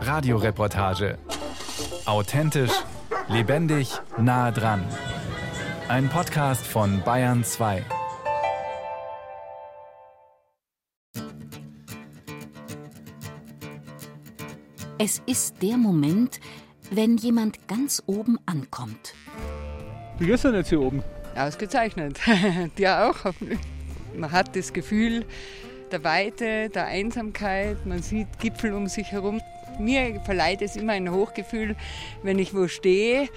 Radioreportage. Authentisch, lebendig, nah dran. Ein Podcast von Bayern 2. Es ist der Moment, wenn jemand ganz oben ankommt. Wie ist denn jetzt hier oben? Ausgezeichnet. Dir auch hoffentlich. Man hat das Gefühl der Weite, der Einsamkeit, man sieht Gipfel um sich herum. Mir verleiht es immer ein Hochgefühl, wenn ich wo stehe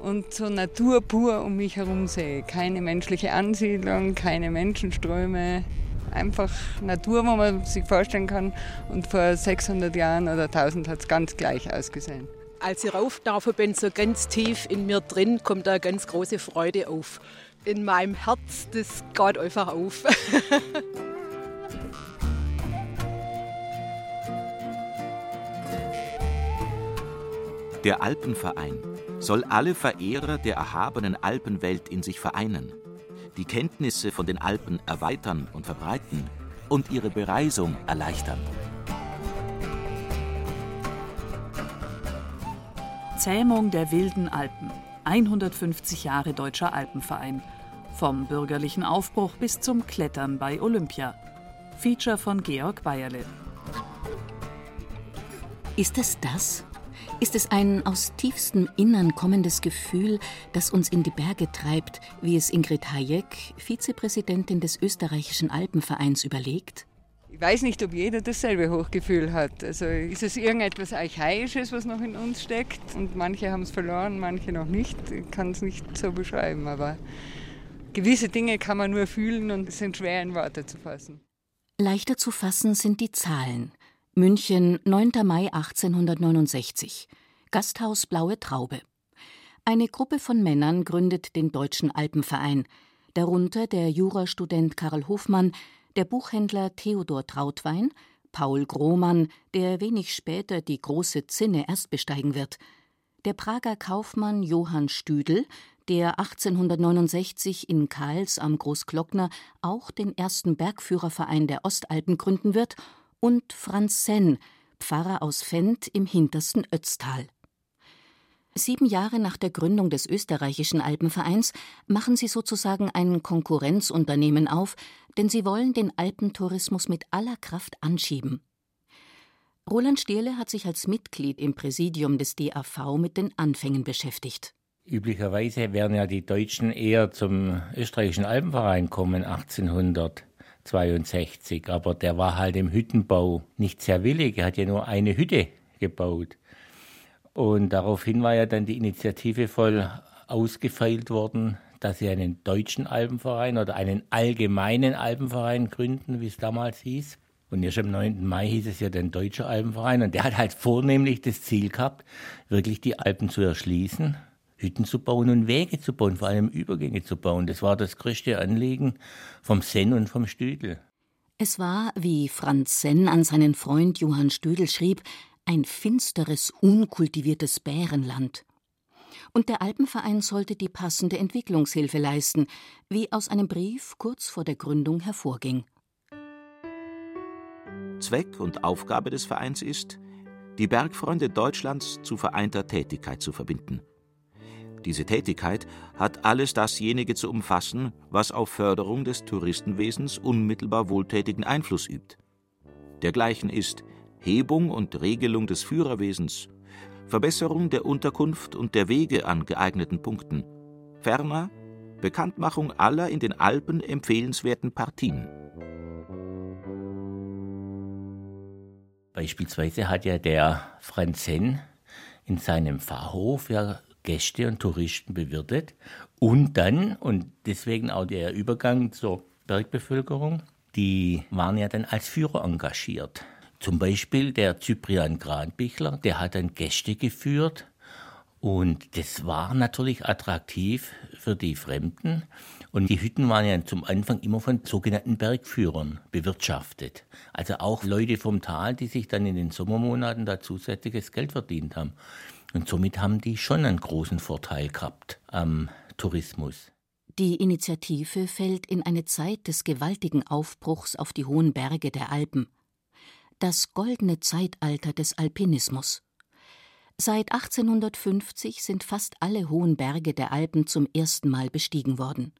und so Natur pur um mich herum sehe. Keine menschliche Ansiedlung, keine Menschenströme, einfach Natur, wo man sich vorstellen kann. Und vor 600 Jahren oder 1000 hat es ganz gleich ausgesehen. Als ich raufgelaufen bin, so ganz tief in mir drin, kommt da eine ganz große Freude auf. In meinem Herz, das geht einfach auf. Der Alpenverein soll alle Verehrer der erhabenen Alpenwelt in sich vereinen die Kenntnisse von den Alpen erweitern und verbreiten und ihre Bereisung erleichtern. Zähmung der wilden Alpen. 150 Jahre Deutscher Alpenverein. Vom bürgerlichen Aufbruch bis zum Klettern bei Olympia. Feature von Georg Bayerle. Ist es das? Ist es ein aus tiefstem Innern kommendes Gefühl, das uns in die Berge treibt, wie es Ingrid Hayek, Vizepräsidentin des österreichischen Alpenvereins, überlegt? Ich weiß nicht, ob jeder dasselbe Hochgefühl hat. Also ist es irgendetwas Archaisches, was noch in uns steckt? Und manche haben es verloren, manche noch nicht. Ich kann es nicht so beschreiben, aber gewisse Dinge kann man nur fühlen und sind schwer in Worte zu fassen. Leichter zu fassen sind die Zahlen. München, 9. Mai 1869. Gasthaus Blaue Traube. Eine Gruppe von Männern gründet den Deutschen Alpenverein, darunter der Jurastudent Karl Hofmann, der Buchhändler Theodor Trautwein, Paul Grohmann, der wenig später die große Zinne erst besteigen wird, der Prager Kaufmann Johann Stüdel, der 1869 in Kals am Großglockner auch den ersten Bergführerverein der Ostalpen gründen wird und Franz Senn, Pfarrer aus Fendt im hintersten Ötztal. Sieben Jahre nach der Gründung des österreichischen Alpenvereins machen sie sozusagen ein Konkurrenzunternehmen auf, denn sie wollen den Alpentourismus mit aller Kraft anschieben. Roland Stierle hat sich als Mitglied im Präsidium des DAV mit den Anfängen beschäftigt. Üblicherweise werden ja die Deutschen eher zum österreichischen Alpenverein kommen 1800. 62, aber der war halt im Hüttenbau nicht sehr willig. Er hat ja nur eine Hütte gebaut. Und daraufhin war ja dann die Initiative voll ausgefeilt worden, dass sie einen deutschen Alpenverein oder einen allgemeinen Alpenverein gründen, wie es damals hieß. Und erst am 9. Mai hieß es ja dann Deutscher Alpenverein. Und der hat halt vornehmlich das Ziel gehabt, wirklich die Alpen zu erschließen Hütten zu bauen und Wege zu bauen, vor allem Übergänge zu bauen. Das war das größte Anliegen vom Senn und vom Stüdel. Es war, wie Franz Senn an seinen Freund Johann Stüdel schrieb, ein finsteres, unkultiviertes Bärenland. Und der Alpenverein sollte die passende Entwicklungshilfe leisten, wie aus einem Brief kurz vor der Gründung hervorging. Zweck und Aufgabe des Vereins ist, die Bergfreunde Deutschlands zu vereinter Tätigkeit zu verbinden – diese Tätigkeit hat alles dasjenige zu umfassen, was auf Förderung des Touristenwesens unmittelbar wohltätigen Einfluss übt. Dergleichen ist Hebung und Regelung des Führerwesens, Verbesserung der Unterkunft und der Wege an geeigneten Punkten, ferner Bekanntmachung aller in den Alpen empfehlenswerten Partien. Beispielsweise hat ja der Franz Henn in seinem Pfarrhof ja Gäste und Touristen bewirtet und dann, und deswegen auch der Übergang zur Bergbevölkerung, die waren ja dann als Führer engagiert. Zum Beispiel der Cyprian Granbichler, der hat dann Gäste geführt und das war natürlich attraktiv für die Fremden. Und die Hütten waren ja zum Anfang immer von sogenannten Bergführern bewirtschaftet. Also auch Leute vom Tal, die sich dann in den Sommermonaten da zusätzliches Geld verdient haben. Und somit haben die schon einen großen Vorteil gehabt am Tourismus. Die Initiative fällt in eine Zeit des gewaltigen Aufbruchs auf die hohen Berge der Alpen. das goldene Zeitalter des Alpinismus. Seit 1850 sind fast alle hohen Berge der Alpen zum ersten Mal bestiegen worden.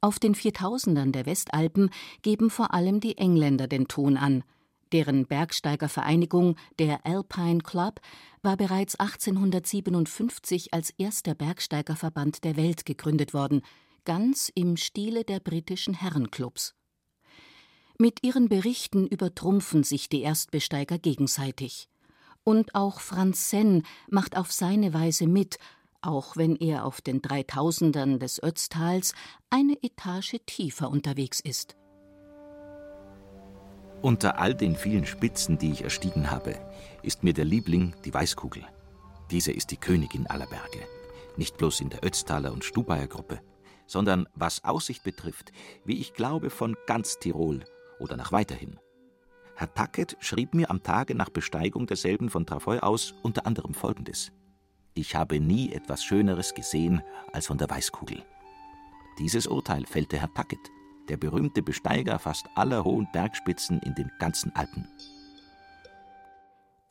Auf den Viertausendern der Westalpen geben vor allem die Engländer den Ton an. Deren Bergsteigervereinigung, der Alpine Club, war bereits 1857 als erster Bergsteigerverband der Welt gegründet worden, ganz im Stile der britischen Herrenclubs. Mit ihren Berichten übertrumpfen sich die Erstbesteiger gegenseitig. Und auch Franz Senn macht auf seine Weise mit, auch wenn er auf den Dreitausendern des Ötztals eine Etage tiefer unterwegs ist. Unter all den vielen Spitzen, die ich erstiegen habe, ist mir der Liebling die Weißkugel. Diese ist die Königin aller Berge. Nicht bloß in der Ötztaler und Stubaier Gruppe, sondern was Aussicht betrifft, wie ich glaube, von ganz Tirol oder nach weiterhin. Herr Tacket schrieb mir am Tage nach Besteigung derselben von Trafoi aus unter anderem Folgendes. Ich habe nie etwas Schöneres gesehen als von der Weißkugel. Dieses Urteil fällte Herr Tacket, der berühmte Besteiger fast aller hohen Bergspitzen in den ganzen Alpen.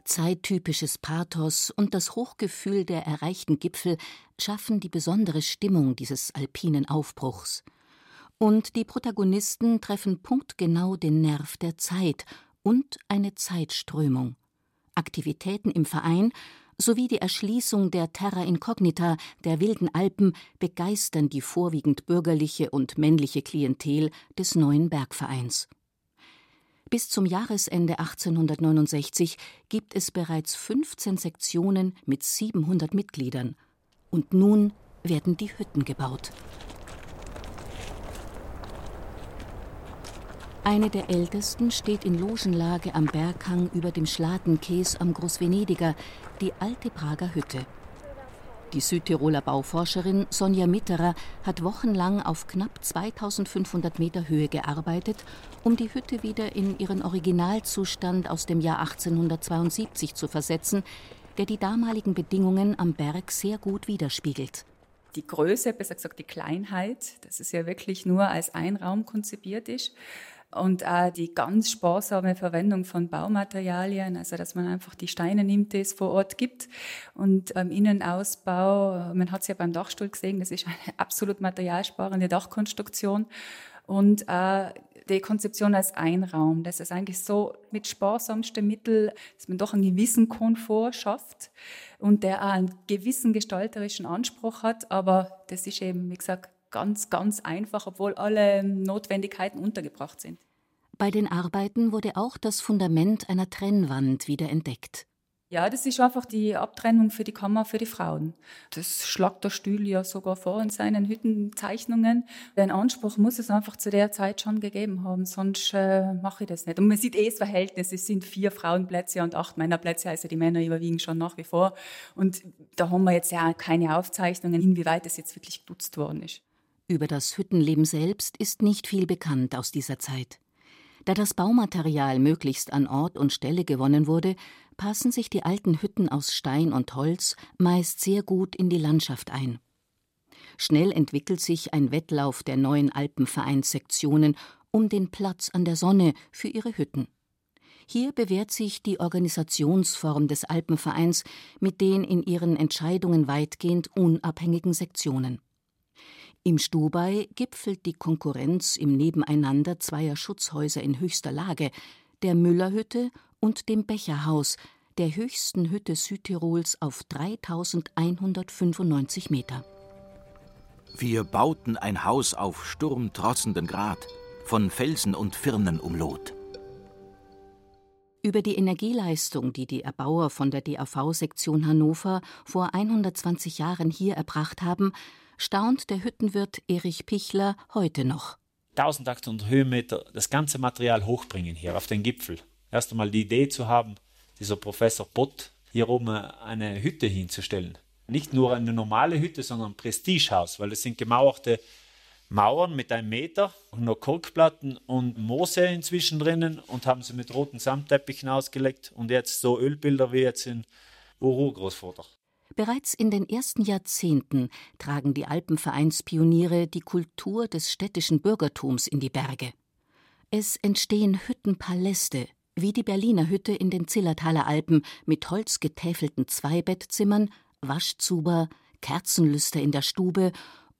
Zeittypisches Pathos und das Hochgefühl der erreichten Gipfel schaffen die besondere Stimmung dieses alpinen Aufbruchs. Und die Protagonisten treffen punktgenau den Nerv der Zeit und eine Zeitströmung. Aktivitäten im Verein sowie die Erschließung der Terra Incognita der wilden Alpen begeistern die vorwiegend bürgerliche und männliche Klientel des neuen Bergvereins. Bis zum Jahresende 1869 gibt es bereits 15 Sektionen mit 700 Mitgliedern. Und nun werden die Hütten gebaut. Eine der ältesten steht in Logenlage am Berghang über dem Schlatenkäs am Großvenediger, die alte Prager Hütte. Die Südtiroler Bauforscherin Sonja Mitterer hat wochenlang auf knapp 2500 Meter Höhe gearbeitet, um die Hütte wieder in ihren Originalzustand aus dem Jahr 1872 zu versetzen, der die damaligen Bedingungen am Berg sehr gut widerspiegelt. Die Größe, besser gesagt die Kleinheit, dass es ja wirklich nur als ein Raum konzipiert ist, und auch die ganz sparsame Verwendung von Baumaterialien, also dass man einfach die Steine nimmt, die es vor Ort gibt. Und beim Innenausbau, man hat es ja beim Dachstuhl gesehen, das ist eine absolut materialsparende Dachkonstruktion. Und äh, die Konzeption als Einraum, das ist eigentlich so mit sparsamsten Mitteln, dass man doch einen gewissen Komfort schafft und der auch einen gewissen gestalterischen Anspruch hat. Aber das ist eben, wie gesagt, ganz, ganz einfach, obwohl alle Notwendigkeiten untergebracht sind. Bei den Arbeiten wurde auch das Fundament einer Trennwand wieder entdeckt. Ja, das ist einfach die Abtrennung für die Kammer für die Frauen. Das schlagt der Stühl ja sogar vor in seinen Hüttenzeichnungen. Den Anspruch muss es einfach zu der Zeit schon gegeben haben, sonst äh, mache ich das nicht. Und man sieht eh das Verhältnis, es sind vier Frauenplätze und acht Männerplätze, also die Männer überwiegen schon nach wie vor. Und da haben wir jetzt ja keine Aufzeichnungen, inwieweit das jetzt wirklich genutzt worden ist. Über das Hüttenleben selbst ist nicht viel bekannt aus dieser Zeit. Da das Baumaterial möglichst an Ort und Stelle gewonnen wurde, passen sich die alten Hütten aus Stein und Holz meist sehr gut in die Landschaft ein. Schnell entwickelt sich ein Wettlauf der neuen Alpenvereinssektionen um den Platz an der Sonne für ihre Hütten. Hier bewährt sich die Organisationsform des Alpenvereins mit den in ihren Entscheidungen weitgehend unabhängigen Sektionen. Im Stubai gipfelt die Konkurrenz im Nebeneinander zweier Schutzhäuser in höchster Lage, der Müllerhütte und dem Becherhaus, der höchsten Hütte Südtirols auf 3195 Meter. Wir bauten ein Haus auf sturmtrotzenden Grat, von Felsen und Firnen umlot. Über die Energieleistung, die die Erbauer von der DAV-Sektion Hannover vor 120 Jahren hier erbracht haben, staunt der Hüttenwirt Erich Pichler heute noch. 1800 Höhenmeter, das ganze Material hochbringen hier auf den Gipfel. Erst einmal die Idee zu haben, dieser Professor Bott hier oben eine Hütte hinzustellen. Nicht nur eine normale Hütte, sondern ein Prestigehaus, weil es sind gemauerte Mauern mit einem Meter noch Korkplatten und Moose inzwischen drinnen und haben sie mit roten Samtteppichen ausgelegt und jetzt so Ölbilder wie jetzt in Uru-Großvater. Bereits in den ersten Jahrzehnten tragen die Alpenvereinspioniere die Kultur des städtischen Bürgertums in die Berge. Es entstehen Hüttenpaläste, wie die Berliner Hütte in den Zillertaler Alpen mit holzgetäfelten Zweibettzimmern, Waschzuber, Kerzenlüster in der Stube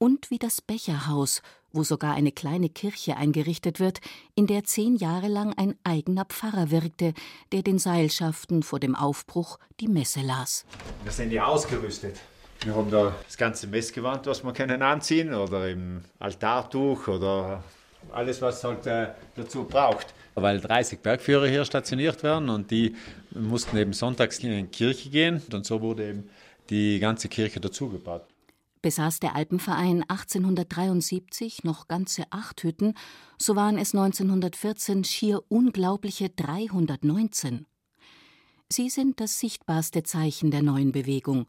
und wie das Becherhaus, wo sogar eine kleine Kirche eingerichtet wird, in der zehn Jahre lang ein eigener Pfarrer wirkte, der den Seilschaften vor dem Aufbruch die Messe las. Wir sind ja ausgerüstet. Wir haben da das ganze Messgewand, was wir können anziehen, oder im Altartuch oder alles, was halt äh, dazu braucht. Weil 30 Bergführer hier stationiert werden und die mussten eben sonntags in die Kirche gehen und so wurde eben die ganze Kirche dazugebaut. Besaß der Alpenverein 1873 noch ganze acht Hütten, so waren es 1914 schier unglaubliche 319. Sie sind das sichtbarste Zeichen der neuen Bewegung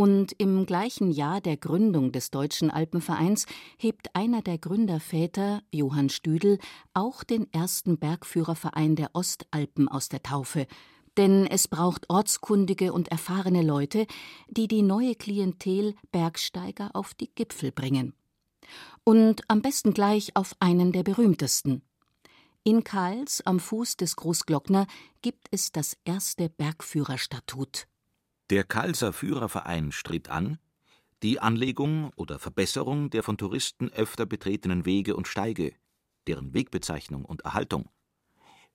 und im gleichen Jahr der Gründung des Deutschen Alpenvereins hebt einer der Gründerväter, Johann Stüdel, auch den ersten Bergführerverein der Ostalpen aus der Taufe. Denn es braucht ortskundige und erfahrene Leute, die die neue Klientel Bergsteiger auf die Gipfel bringen. Und am besten gleich auf einen der berühmtesten. In Kals am Fuß des Großglockner gibt es das erste Bergführerstatut. Der Kalser Führerverein strebt an, die Anlegung oder Verbesserung der von Touristen öfter betretenen Wege und Steige, deren Wegbezeichnung und Erhaltung.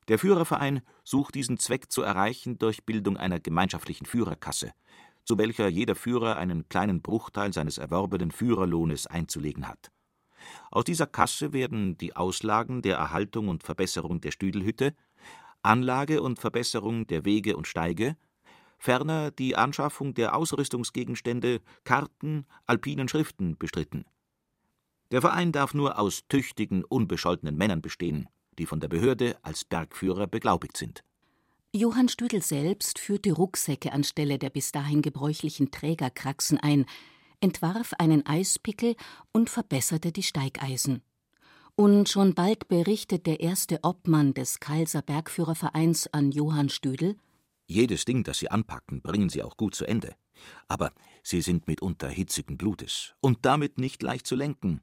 Der Führerverein sucht diesen Zweck zu erreichen durch Bildung einer gemeinschaftlichen Führerkasse, zu welcher jeder Führer einen kleinen Bruchteil seines erworbenen Führerlohnes einzulegen hat. Aus dieser Kasse werden die Auslagen der Erhaltung und Verbesserung der Stüdelhütte, Anlage und Verbesserung der Wege und Steige ferner die Anschaffung der Ausrüstungsgegenstände, Karten, alpinen Schriften bestritten. Der Verein darf nur aus tüchtigen, unbescholtenen Männern bestehen, die von der Behörde als Bergführer beglaubigt sind. Johann Stüdel selbst führte Rucksäcke anstelle der bis dahin gebräuchlichen Trägerkraxen ein, entwarf einen Eispickel und verbesserte die Steigeisen. Und schon bald berichtet der erste Obmann des Kalser Bergführervereins an Johann Stüdel jedes Ding, das sie anpacken, bringen sie auch gut zu Ende. Aber sie sind mitunter hitzigen Blutes und damit nicht leicht zu lenken.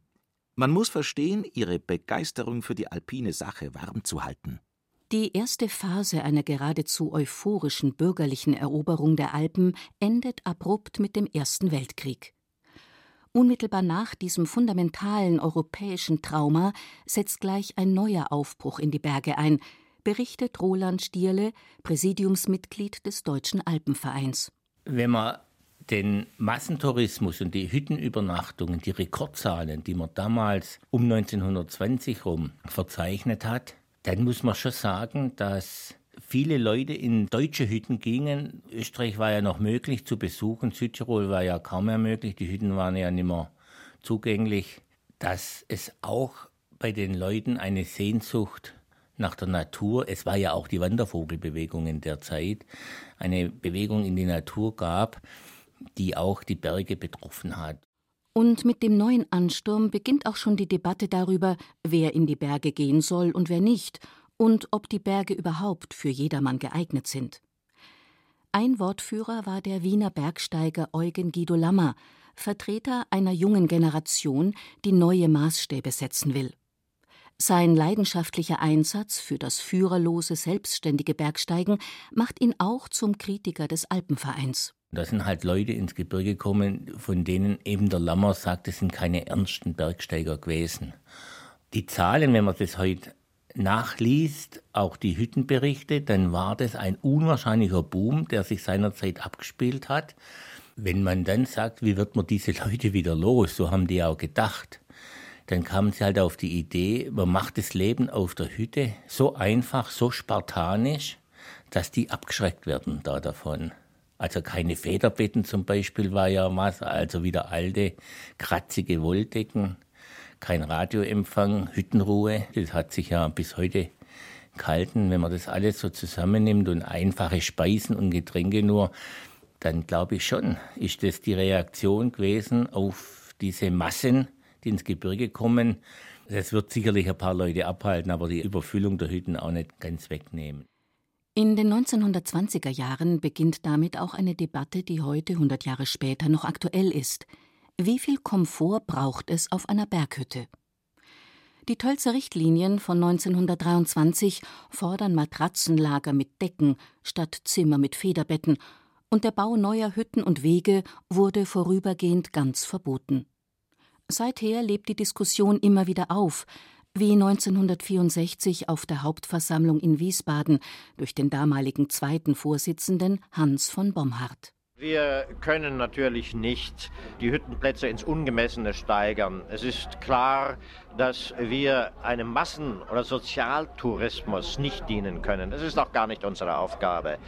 Man muss verstehen, ihre Begeisterung für die alpine Sache warm zu halten. Die erste Phase einer geradezu euphorischen bürgerlichen Eroberung der Alpen endet abrupt mit dem Ersten Weltkrieg. Unmittelbar nach diesem fundamentalen europäischen Trauma setzt gleich ein neuer Aufbruch in die Berge ein, berichtet Roland Stierle, Präsidiumsmitglied des Deutschen Alpenvereins. Wenn man den Massentourismus und die Hüttenübernachtungen, die Rekordzahlen, die man damals um 1920 rum verzeichnet hat, dann muss man schon sagen, dass viele Leute in deutsche Hütten gingen. Österreich war ja noch möglich zu besuchen, Südtirol war ja kaum mehr möglich, die Hütten waren ja nicht mehr zugänglich. Dass es auch bei den Leuten eine Sehnsucht nach der Natur, es war ja auch die Wandervogelbewegung in der Zeit, eine Bewegung in die Natur gab, die auch die Berge betroffen hat. Und mit dem neuen Ansturm beginnt auch schon die Debatte darüber, wer in die Berge gehen soll und wer nicht, und ob die Berge überhaupt für jedermann geeignet sind. Ein Wortführer war der Wiener Bergsteiger Eugen Guido Lammer, Vertreter einer jungen Generation, die neue Maßstäbe setzen will. Sein leidenschaftlicher Einsatz für das führerlose, selbstständige Bergsteigen macht ihn auch zum Kritiker des Alpenvereins. Da sind halt Leute ins Gebirge gekommen, von denen eben der Lammer sagt, es sind keine ernsten Bergsteiger gewesen. Die Zahlen, wenn man das heute nachliest, auch die Hüttenberichte, dann war das ein unwahrscheinlicher Boom, der sich seinerzeit abgespielt hat. Wenn man dann sagt, wie wird man diese Leute wieder los, so haben die auch gedacht dann kamen sie halt auf die Idee, man macht das Leben auf der Hütte so einfach, so spartanisch, dass die abgeschreckt werden da davon. Also keine Federbetten zum Beispiel war ja was, also wieder alte, kratzige Wolldecken, kein Radioempfang, Hüttenruhe, das hat sich ja bis heute gehalten. Wenn man das alles so zusammennimmt und einfache Speisen und Getränke nur, dann glaube ich schon, ist das die Reaktion gewesen auf diese Massen, die ins Gebirge kommen. Das wird sicherlich ein paar Leute abhalten, aber die Überfüllung der Hütten auch nicht ganz wegnehmen. In den 1920er Jahren beginnt damit auch eine Debatte, die heute, 100 Jahre später, noch aktuell ist. Wie viel Komfort braucht es auf einer Berghütte? Die Tölzer Richtlinien von 1923 fordern Matratzenlager mit Decken statt Zimmer mit Federbetten, und der Bau neuer Hütten und Wege wurde vorübergehend ganz verboten. Seither lebt die Diskussion immer wieder auf, wie 1964 auf der Hauptversammlung in Wiesbaden durch den damaligen zweiten Vorsitzenden Hans von Bomhardt. Wir können natürlich nicht die Hüttenplätze ins Ungemessene steigern. Es ist klar, dass wir einem Massen- oder Sozialtourismus nicht dienen können. Das ist auch gar nicht unsere Aufgabe.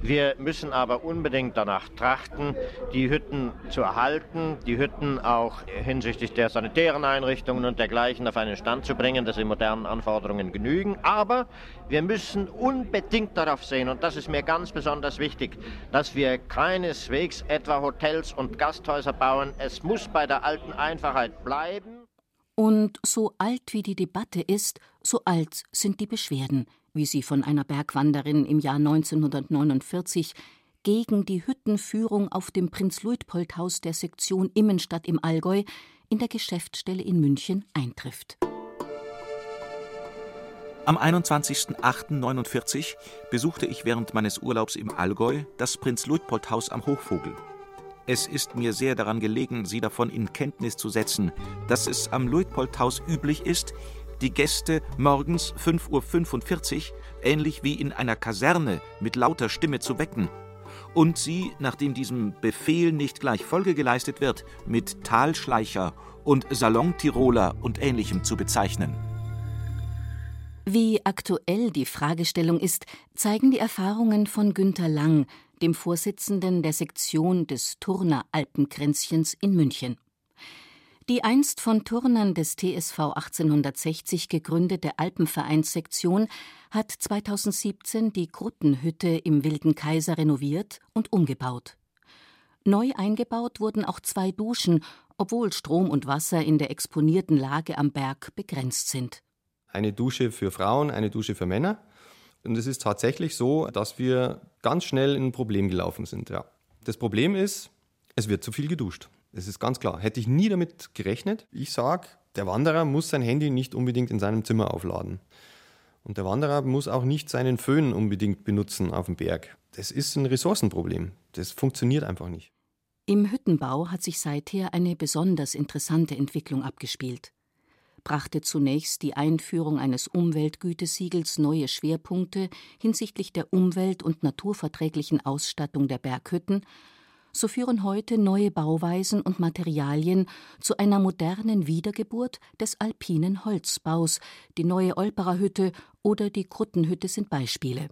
Wir müssen aber unbedingt danach trachten, die Hütten zu erhalten, die Hütten auch hinsichtlich der sanitären Einrichtungen und dergleichen auf einen Stand zu bringen, dass sie modernen Anforderungen genügen. Aber wir müssen unbedingt darauf sehen, und das ist mir ganz besonders wichtig, dass wir keineswegs etwa Hotels und Gasthäuser bauen. Es muss bei der alten Einfachheit bleiben. Und so alt wie die Debatte ist, so alt sind die Beschwerden, wie sie von einer Bergwanderin im Jahr 1949 gegen die Hüttenführung auf dem Prinz-Luitpold-Haus der Sektion Immenstadt im Allgäu in der Geschäftsstelle in München eintrifft. Am 21.08.49 besuchte ich während meines Urlaubs im Allgäu das Prinz-Luitpold-Haus am Hochvogel. Es ist mir sehr daran gelegen, Sie davon in Kenntnis zu setzen, dass es am Luitpoldhaus üblich ist, die Gäste morgens 5.45 Uhr, ähnlich wie in einer Kaserne, mit lauter Stimme zu wecken und sie, nachdem diesem Befehl nicht gleich Folge geleistet wird, mit Talschleicher und Salontiroler und Ähnlichem zu bezeichnen. Wie aktuell die Fragestellung ist, zeigen die Erfahrungen von Günter Lang, dem Vorsitzenden der Sektion des Turner Alpenkränzchens in München. Die einst von Turnern des TSV 1860 gegründete Alpenvereinssektion hat 2017 die Gruttenhütte im Wilden Kaiser renoviert und umgebaut. Neu eingebaut wurden auch zwei Duschen, obwohl Strom und Wasser in der exponierten Lage am Berg begrenzt sind. Eine Dusche für Frauen, eine Dusche für Männer. Und es ist tatsächlich so, dass wir ganz schnell in ein Problem gelaufen sind. Ja. Das Problem ist, es wird zu viel geduscht. Das ist ganz klar. Hätte ich nie damit gerechnet. Ich sage, der Wanderer muss sein Handy nicht unbedingt in seinem Zimmer aufladen. Und der Wanderer muss auch nicht seinen Föhn unbedingt benutzen auf dem Berg. Das ist ein Ressourcenproblem. Das funktioniert einfach nicht. Im Hüttenbau hat sich seither eine besonders interessante Entwicklung abgespielt. Brachte zunächst die Einführung eines Umweltgütesiegels neue Schwerpunkte hinsichtlich der umwelt- und naturverträglichen Ausstattung der Berghütten, so führen heute neue Bauweisen und Materialien zu einer modernen Wiedergeburt des alpinen Holzbaus, die neue Olperer-Hütte oder die Kruttenhütte sind Beispiele.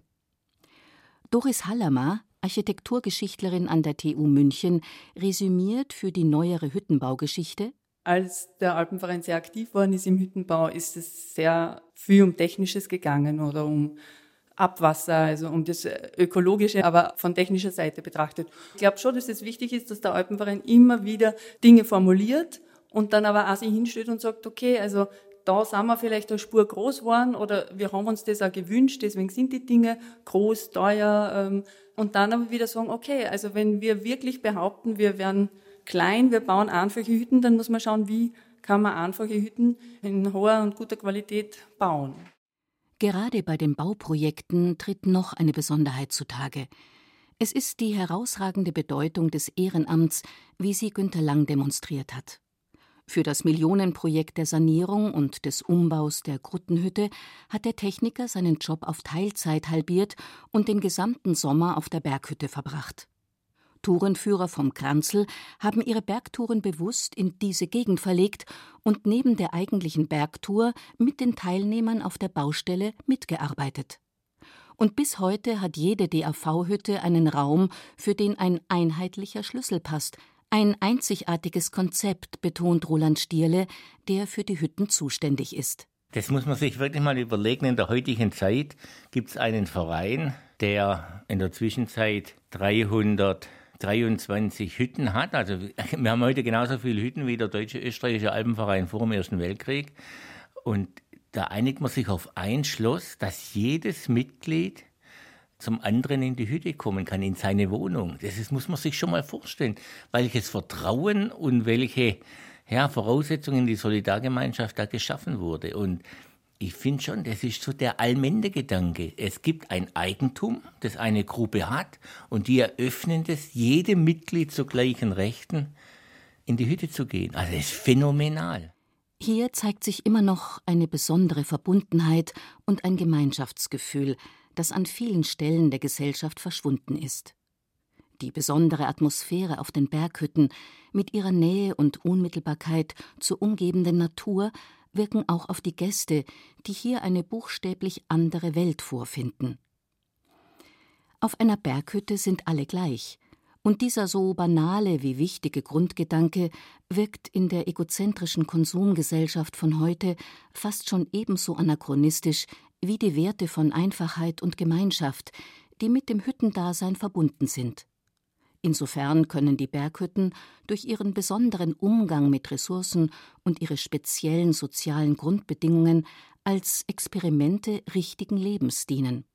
Doris Hallermer, Architekturgeschichtlerin an der TU München, resümiert für die neuere Hüttenbaugeschichte als der Alpenverein sehr aktiv worden ist im Hüttenbau, ist es sehr viel um Technisches gegangen oder um Abwasser, also um das Ökologische, aber von technischer Seite betrachtet. Ich glaube schon, dass es wichtig ist, dass der Alpenverein immer wieder Dinge formuliert und dann aber auch sich hinstellt und sagt, okay, also da sind wir vielleicht eine Spur groß geworden oder wir haben uns das auch gewünscht, deswegen sind die Dinge groß, teuer ähm, und dann aber wieder sagen, okay, also wenn wir wirklich behaupten, wir werden klein, wir bauen einfache Hütten, dann muss man schauen, wie kann man einfache Hütten in hoher und guter Qualität bauen. Gerade bei den Bauprojekten tritt noch eine Besonderheit zutage. Es ist die herausragende Bedeutung des Ehrenamts, wie sie Günter Lang demonstriert hat. Für das Millionenprojekt der Sanierung und des Umbaus der Gruttenhütte hat der Techniker seinen Job auf Teilzeit halbiert und den gesamten Sommer auf der Berghütte verbracht. Tourenführer vom Kranzel haben ihre Bergtouren bewusst in diese Gegend verlegt und neben der eigentlichen Bergtour mit den Teilnehmern auf der Baustelle mitgearbeitet. Und bis heute hat jede DAV-Hütte einen Raum, für den ein einheitlicher Schlüssel passt. Ein einzigartiges Konzept, betont Roland Stierle, der für die Hütten zuständig ist. Das muss man sich wirklich mal überlegen. In der heutigen Zeit gibt es einen Verein, der in der Zwischenzeit 300 23 Hütten hat. Also wir haben heute genauso viele Hütten wie der Deutsche Österreichische Alpenverein vor dem Ersten Weltkrieg. Und da einigt man sich auf ein Schloss, dass jedes Mitglied zum anderen in die Hütte kommen kann, in seine Wohnung. Das ist, muss man sich schon mal vorstellen. Welches Vertrauen und welche ja, Voraussetzungen, die Solidargemeinschaft da geschaffen wurde. Und ich finde schon, das ist so der Allmende-Gedanke. Es gibt ein Eigentum, das eine Gruppe hat, und die eröffnen das jedem Mitglied zu gleichen Rechten, in die Hütte zu gehen. Also das ist phänomenal. Hier zeigt sich immer noch eine besondere Verbundenheit und ein Gemeinschaftsgefühl, das an vielen Stellen der Gesellschaft verschwunden ist. Die besondere Atmosphäre auf den Berghütten mit ihrer Nähe und Unmittelbarkeit zur umgebenden Natur wirken auch auf die Gäste, die hier eine buchstäblich andere Welt vorfinden. Auf einer Berghütte sind alle gleich, und dieser so banale wie wichtige Grundgedanke wirkt in der egozentrischen Konsumgesellschaft von heute fast schon ebenso anachronistisch wie die Werte von Einfachheit und Gemeinschaft, die mit dem Hüttendasein verbunden sind. Insofern können die Berghütten durch ihren besonderen Umgang mit Ressourcen und ihre speziellen sozialen Grundbedingungen als Experimente richtigen Lebens dienen.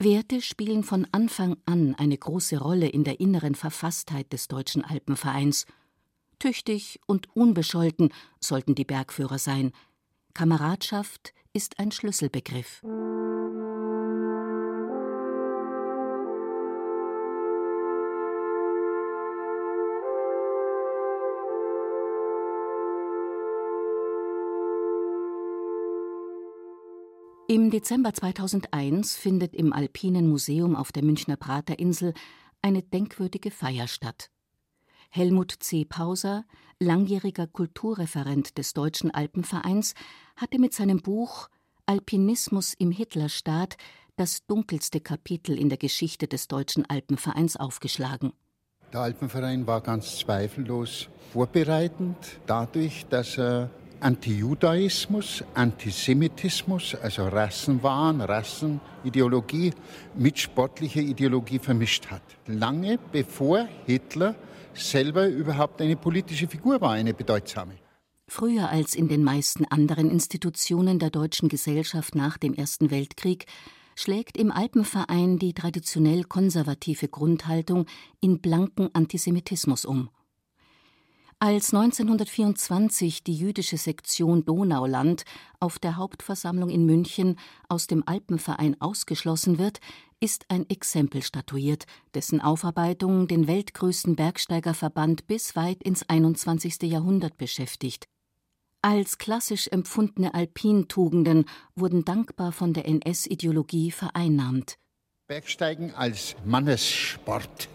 Werte spielen von Anfang an eine große Rolle in der inneren Verfasstheit des Deutschen Alpenvereins. Tüchtig und unbescholten sollten die Bergführer sein. Kameradschaft ist ein Schlüsselbegriff. Im Dezember 2001 findet im Alpinen Museum auf der Münchner Praterinsel eine denkwürdige Feier statt. Helmut C. Pauser, langjähriger Kulturreferent des Deutschen Alpenvereins, hatte mit seinem Buch Alpinismus im Hitlerstaat das dunkelste Kapitel in der Geschichte des Deutschen Alpenvereins aufgeschlagen. Der Alpenverein war ganz zweifellos vorbereitend dadurch, dass er Antijudaismus, Antisemitismus, also Rassenwahn, Rassenideologie mit sportlicher Ideologie vermischt hat. Lange bevor Hitler selber überhaupt eine politische Figur war, eine bedeutsame. Früher als in den meisten anderen Institutionen der deutschen Gesellschaft nach dem Ersten Weltkrieg schlägt im Alpenverein die traditionell konservative Grundhaltung in blanken Antisemitismus um. Als 1924 die jüdische Sektion Donauland auf der Hauptversammlung in München aus dem Alpenverein ausgeschlossen wird, ist ein Exempel statuiert, dessen Aufarbeitung den weltgrößten Bergsteigerverband bis weit ins 21. Jahrhundert beschäftigt. Als klassisch empfundene Alpintugenden wurden dankbar von der NS-Ideologie vereinnahmt. Bergsteigen als Mannessport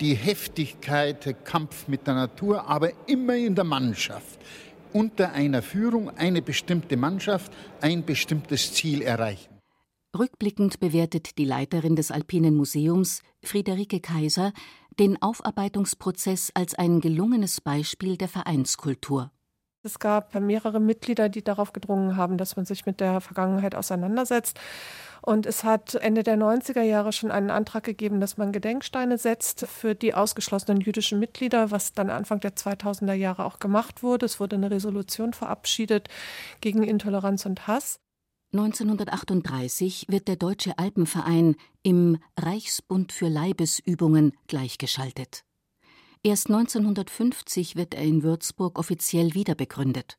die Heftigkeit, der Kampf mit der Natur, aber immer in der Mannschaft. Unter einer Führung eine bestimmte Mannschaft ein bestimmtes Ziel erreichen. Rückblickend bewertet die Leiterin des Alpinen Museums, Friederike Kaiser, den Aufarbeitungsprozess als ein gelungenes Beispiel der Vereinskultur. Es gab mehrere Mitglieder, die darauf gedrungen haben, dass man sich mit der Vergangenheit auseinandersetzt. Und es hat Ende der 90er Jahre schon einen Antrag gegeben, dass man Gedenksteine setzt für die ausgeschlossenen jüdischen Mitglieder, was dann Anfang der 2000er Jahre auch gemacht wurde. Es wurde eine Resolution verabschiedet gegen Intoleranz und Hass. 1938 wird der Deutsche Alpenverein im Reichsbund für Leibesübungen gleichgeschaltet. Erst 1950 wird er in Würzburg offiziell wiederbegründet.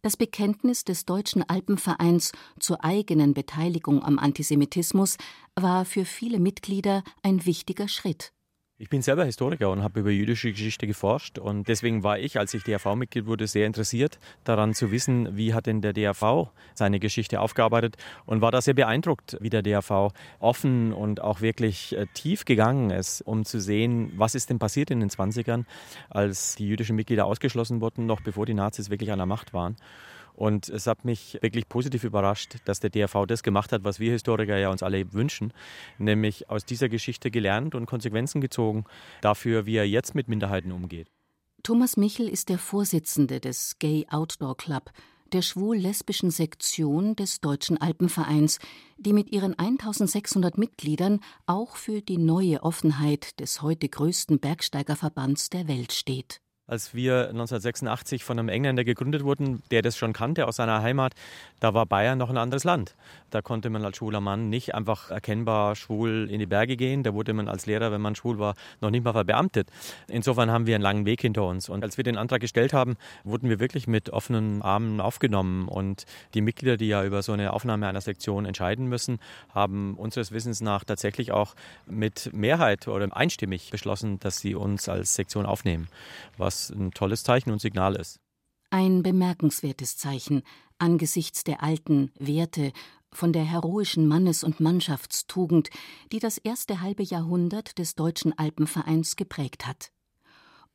Das Bekenntnis des Deutschen Alpenvereins zur eigenen Beteiligung am Antisemitismus war für viele Mitglieder ein wichtiger Schritt. Ich bin selber Historiker und habe über jüdische Geschichte geforscht und deswegen war ich, als ich DRV-Mitglied wurde, sehr interessiert daran zu wissen, wie hat denn der DRV seine Geschichte aufgearbeitet und war da sehr beeindruckt, wie der DRV offen und auch wirklich äh, tief gegangen ist, um zu sehen, was ist denn passiert in den 20ern, als die jüdischen Mitglieder ausgeschlossen wurden, noch bevor die Nazis wirklich an der Macht waren. Und es hat mich wirklich positiv überrascht, dass der DRV das gemacht hat, was wir Historiker ja uns alle wünschen, nämlich aus dieser Geschichte gelernt und Konsequenzen gezogen dafür, wie er jetzt mit Minderheiten umgeht. Thomas Michel ist der Vorsitzende des Gay Outdoor Club, der schwul-lesbischen Sektion des Deutschen Alpenvereins, die mit ihren 1600 Mitgliedern auch für die neue Offenheit des heute größten Bergsteigerverbands der Welt steht. Als wir 1986 von einem Engländer gegründet wurden, der das schon kannte aus seiner Heimat, da war Bayern noch ein anderes Land. Da konnte man als schwuler Mann nicht einfach erkennbar schwul in die Berge gehen. Da wurde man als Lehrer, wenn man schwul war, noch nicht mal verbeamtet. Insofern haben wir einen langen Weg hinter uns. Und als wir den Antrag gestellt haben, wurden wir wirklich mit offenen Armen aufgenommen. Und die Mitglieder, die ja über so eine Aufnahme einer Sektion entscheiden müssen, haben unseres Wissens nach tatsächlich auch mit Mehrheit oder einstimmig beschlossen, dass sie uns als Sektion aufnehmen. Was ein tolles Zeichen und Signal ist. Ein bemerkenswertes Zeichen angesichts der alten Werte, von der heroischen Mannes- und Mannschaftstugend, die das erste halbe Jahrhundert des Deutschen Alpenvereins geprägt hat.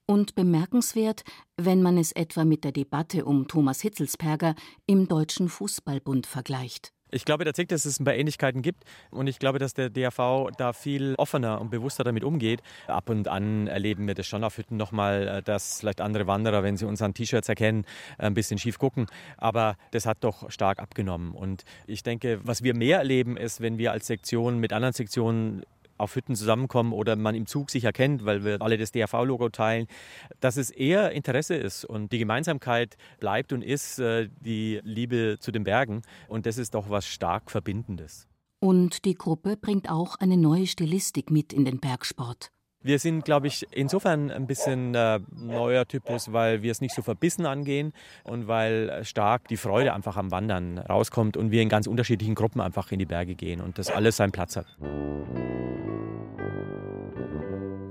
Und bemerkenswert, wenn man es etwa mit der Debatte um Thomas Hitzelsperger im Deutschen Fußballbund vergleicht. Ich glaube tatsächlich, dass es ein paar Ähnlichkeiten gibt und ich glaube, dass der DRV da viel offener und bewusster damit umgeht. Ab und an erleben wir das schon auf Hütten nochmal, äh, dass vielleicht andere Wanderer, wenn sie uns an T-Shirts erkennen, ein bisschen schief gucken. Aber das hat doch stark abgenommen. Und ich denke, was wir mehr erleben, ist, wenn wir als Sektion mit anderen Sektionen auf Hütten zusammenkommen oder man im Zug sich erkennt, weil wir alle das DRV-Logo teilen, dass es eher Interesse ist und die Gemeinsamkeit bleibt und ist äh, die Liebe zu den Bergen. Und das ist doch was stark Verbindendes. Und die Gruppe bringt auch eine neue Stilistik mit in den Bergsport. Wir sind, glaube ich, insofern ein bisschen äh, neuer Typus, weil wir es nicht so verbissen angehen und weil stark die Freude einfach am Wandern rauskommt und wir in ganz unterschiedlichen Gruppen einfach in die Berge gehen und das alles seinen Platz hat.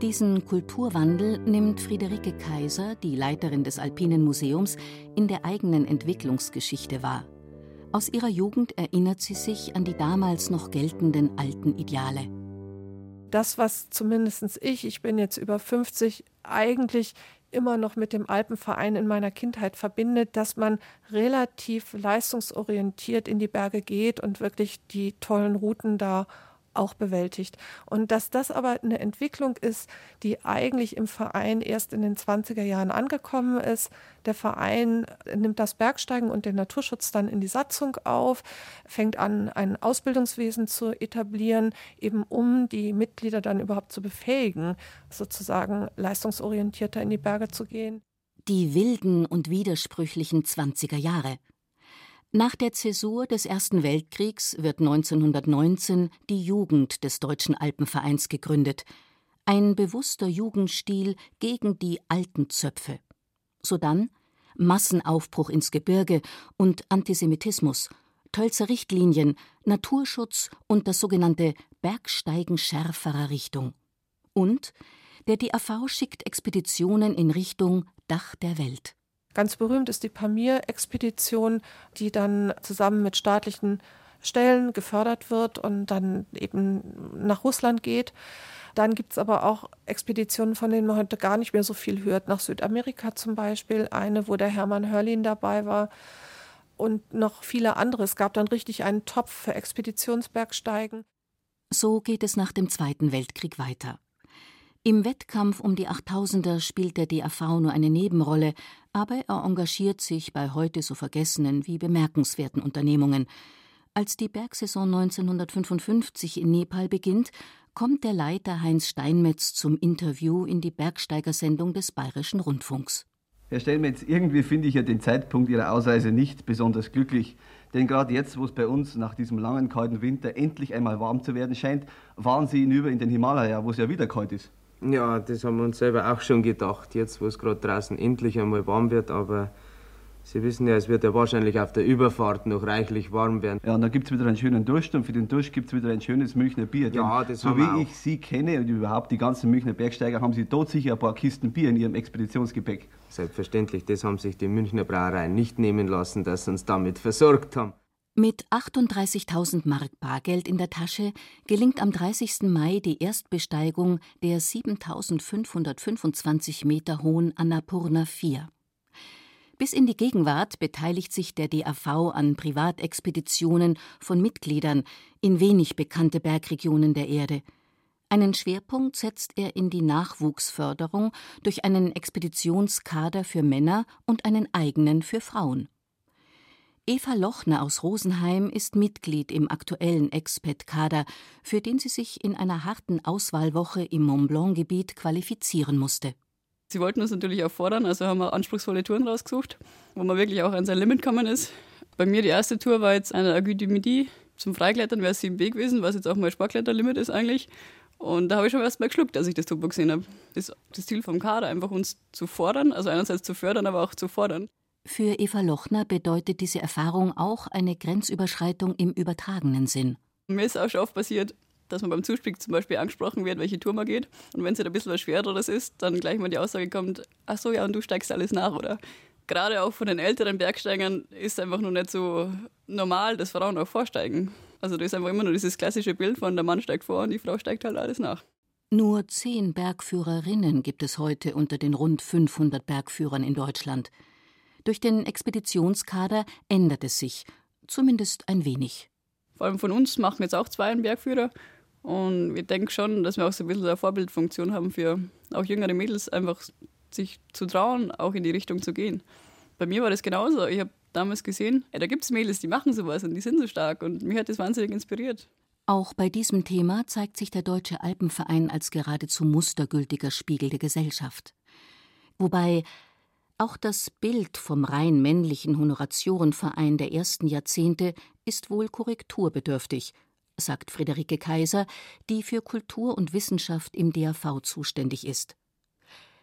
Diesen Kulturwandel nimmt Friederike Kaiser, die Leiterin des Alpinen Museums, in der eigenen Entwicklungsgeschichte wahr. Aus ihrer Jugend erinnert sie sich an die damals noch geltenden alten Ideale. Das, was zumindest ich, ich bin jetzt über 50, eigentlich immer noch mit dem Alpenverein in meiner Kindheit verbindet, dass man relativ leistungsorientiert in die Berge geht und wirklich die tollen Routen da auch bewältigt. Und dass das aber eine Entwicklung ist, die eigentlich im Verein erst in den 20er Jahren angekommen ist. Der Verein nimmt das Bergsteigen und den Naturschutz dann in die Satzung auf, fängt an, ein Ausbildungswesen zu etablieren, eben um die Mitglieder dann überhaupt zu befähigen, sozusagen leistungsorientierter in die Berge zu gehen. Die wilden und widersprüchlichen 20er Jahre. Nach der Zäsur des Ersten Weltkriegs wird 1919 die Jugend des Deutschen Alpenvereins gegründet, ein bewusster Jugendstil gegen die alten Zöpfe. Sodann Massenaufbruch ins Gebirge und Antisemitismus, Tölzer Richtlinien, Naturschutz und das sogenannte Bergsteigen schärferer Richtung. Und der DAV schickt Expeditionen in Richtung Dach der Welt. Ganz berühmt ist die Pamir-Expedition, die dann zusammen mit staatlichen Stellen gefördert wird und dann eben nach Russland geht. Dann gibt es aber auch Expeditionen, von denen man heute gar nicht mehr so viel hört, nach Südamerika zum Beispiel. Eine, wo der Hermann Hörlin dabei war und noch viele andere. Es gab dann richtig einen Topf für Expeditionsbergsteigen. So geht es nach dem Zweiten Weltkrieg weiter. Im Wettkampf um die Achttausender spielt der DAV nur eine Nebenrolle, aber er engagiert sich bei heute so vergessenen wie bemerkenswerten Unternehmungen. Als die Bergsaison 1955 in Nepal beginnt, kommt der Leiter Heinz Steinmetz zum Interview in die Bergsteigersendung des Bayerischen Rundfunks. Herr Steinmetz, irgendwie finde ich ja den Zeitpunkt Ihrer Ausreise nicht besonders glücklich. Denn gerade jetzt, wo es bei uns nach diesem langen, kalten Winter endlich einmal warm zu werden scheint, fahren Sie hinüber in den Himalaya, wo es ja wieder kalt ist. Ja, das haben wir uns selber auch schon gedacht, jetzt wo es gerade draußen endlich einmal warm wird, aber Sie wissen ja, es wird ja wahrscheinlich auf der Überfahrt noch reichlich warm werden. Ja, und dann gibt es wieder einen schönen Durst und für den Durst gibt es wieder ein schönes Münchner Bier. Ja, das so haben wie wir auch. ich Sie kenne und überhaupt die ganzen Münchner Bergsteiger, haben Sie dort sicher ein paar Kisten Bier in Ihrem Expeditionsgepäck. Selbstverständlich, das haben sich die Münchner Brauereien nicht nehmen lassen, dass sie uns damit versorgt haben. Mit 38.000 Mark Bargeld in der Tasche gelingt am 30. Mai die Erstbesteigung der 7.525 Meter hohen Annapurna 4. Bis in die Gegenwart beteiligt sich der DAV an Privatexpeditionen von Mitgliedern in wenig bekannte Bergregionen der Erde. Einen Schwerpunkt setzt er in die Nachwuchsförderung durch einen Expeditionskader für Männer und einen eigenen für Frauen. Eva Lochner aus Rosenheim ist Mitglied im aktuellen Expat-Kader, für den sie sich in einer harten Auswahlwoche im Mont Blanc-Gebiet qualifizieren musste. Sie wollten uns natürlich auch fordern, also haben wir anspruchsvolle Touren rausgesucht, wo man wirklich auch an sein Limit gekommen ist. Bei mir die erste Tour war jetzt eine Agü du Midi. Zum Freiklettern wäre es 7B gewesen, was jetzt auch mein Sportkletterlimit ist eigentlich. Und da habe ich schon erst mal geschluckt, als ich das Turbo gesehen habe. Das ist das Ziel vom Kader, einfach uns zu fordern, also einerseits zu fördern, aber auch zu fordern. Für Eva Lochner bedeutet diese Erfahrung auch eine Grenzüberschreitung im übertragenen Sinn. Mir ist auch schon oft passiert, dass man beim Zuspiel zum Beispiel angesprochen wird, welche Tour man geht. Und wenn es halt ein bisschen was Schwereres ist, dann gleich mal die Aussage kommt, ach so, ja, und du steigst alles nach, oder? Gerade auch von den älteren Bergsteigern ist einfach noch nicht so normal, dass Frauen auch vorsteigen. Also da ist einfach immer nur dieses klassische Bild von der Mann steigt vor und die Frau steigt halt alles nach. Nur zehn Bergführerinnen gibt es heute unter den rund 500 Bergführern in Deutschland. Durch den Expeditionskader ändert es sich, zumindest ein wenig. Vor allem von uns machen jetzt auch zwei einen Bergführer. Und wir denken schon, dass wir auch so ein bisschen eine Vorbildfunktion haben für auch jüngere Mädels, einfach sich zu trauen, auch in die Richtung zu gehen. Bei mir war das genauso. Ich habe damals gesehen, ey, da gibt es Mädels, die machen sowas und die sind so stark. Und mich hat das wahnsinnig inspiriert. Auch bei diesem Thema zeigt sich der Deutsche Alpenverein als geradezu mustergültiger Spiegel der Gesellschaft. Wobei auch das Bild vom rein männlichen Honoratiorenverein der ersten Jahrzehnte ist wohl korrekturbedürftig, sagt Friederike Kaiser, die für Kultur und Wissenschaft im DAV zuständig ist.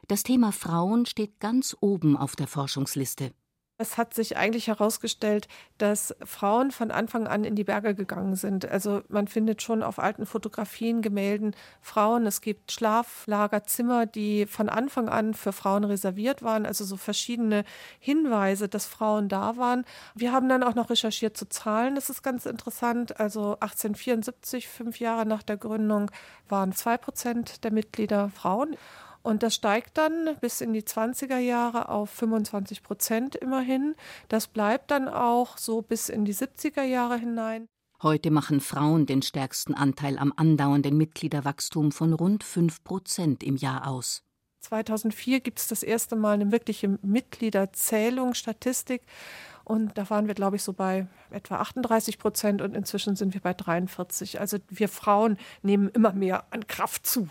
Das Thema Frauen steht ganz oben auf der Forschungsliste. Es hat sich eigentlich herausgestellt, dass Frauen von Anfang an in die Berge gegangen sind. Also man findet schon auf alten Fotografien, Gemälden Frauen. Es gibt Schlaflagerzimmer, die von Anfang an für Frauen reserviert waren. Also so verschiedene Hinweise, dass Frauen da waren. Wir haben dann auch noch recherchiert zu Zahlen. Das ist ganz interessant. Also 1874, fünf Jahre nach der Gründung, waren zwei Prozent der Mitglieder Frauen. Und das steigt dann bis in die 20er Jahre auf 25 Prozent immerhin. Das bleibt dann auch so bis in die 70er Jahre hinein. Heute machen Frauen den stärksten Anteil am andauernden Mitgliederwachstum von rund 5 Prozent im Jahr aus. 2004 gibt es das erste Mal eine wirkliche Mitgliederzählung, Statistik. Und da waren wir, glaube ich, so bei etwa 38 Prozent und inzwischen sind wir bei 43. Also wir Frauen nehmen immer mehr an Kraft zu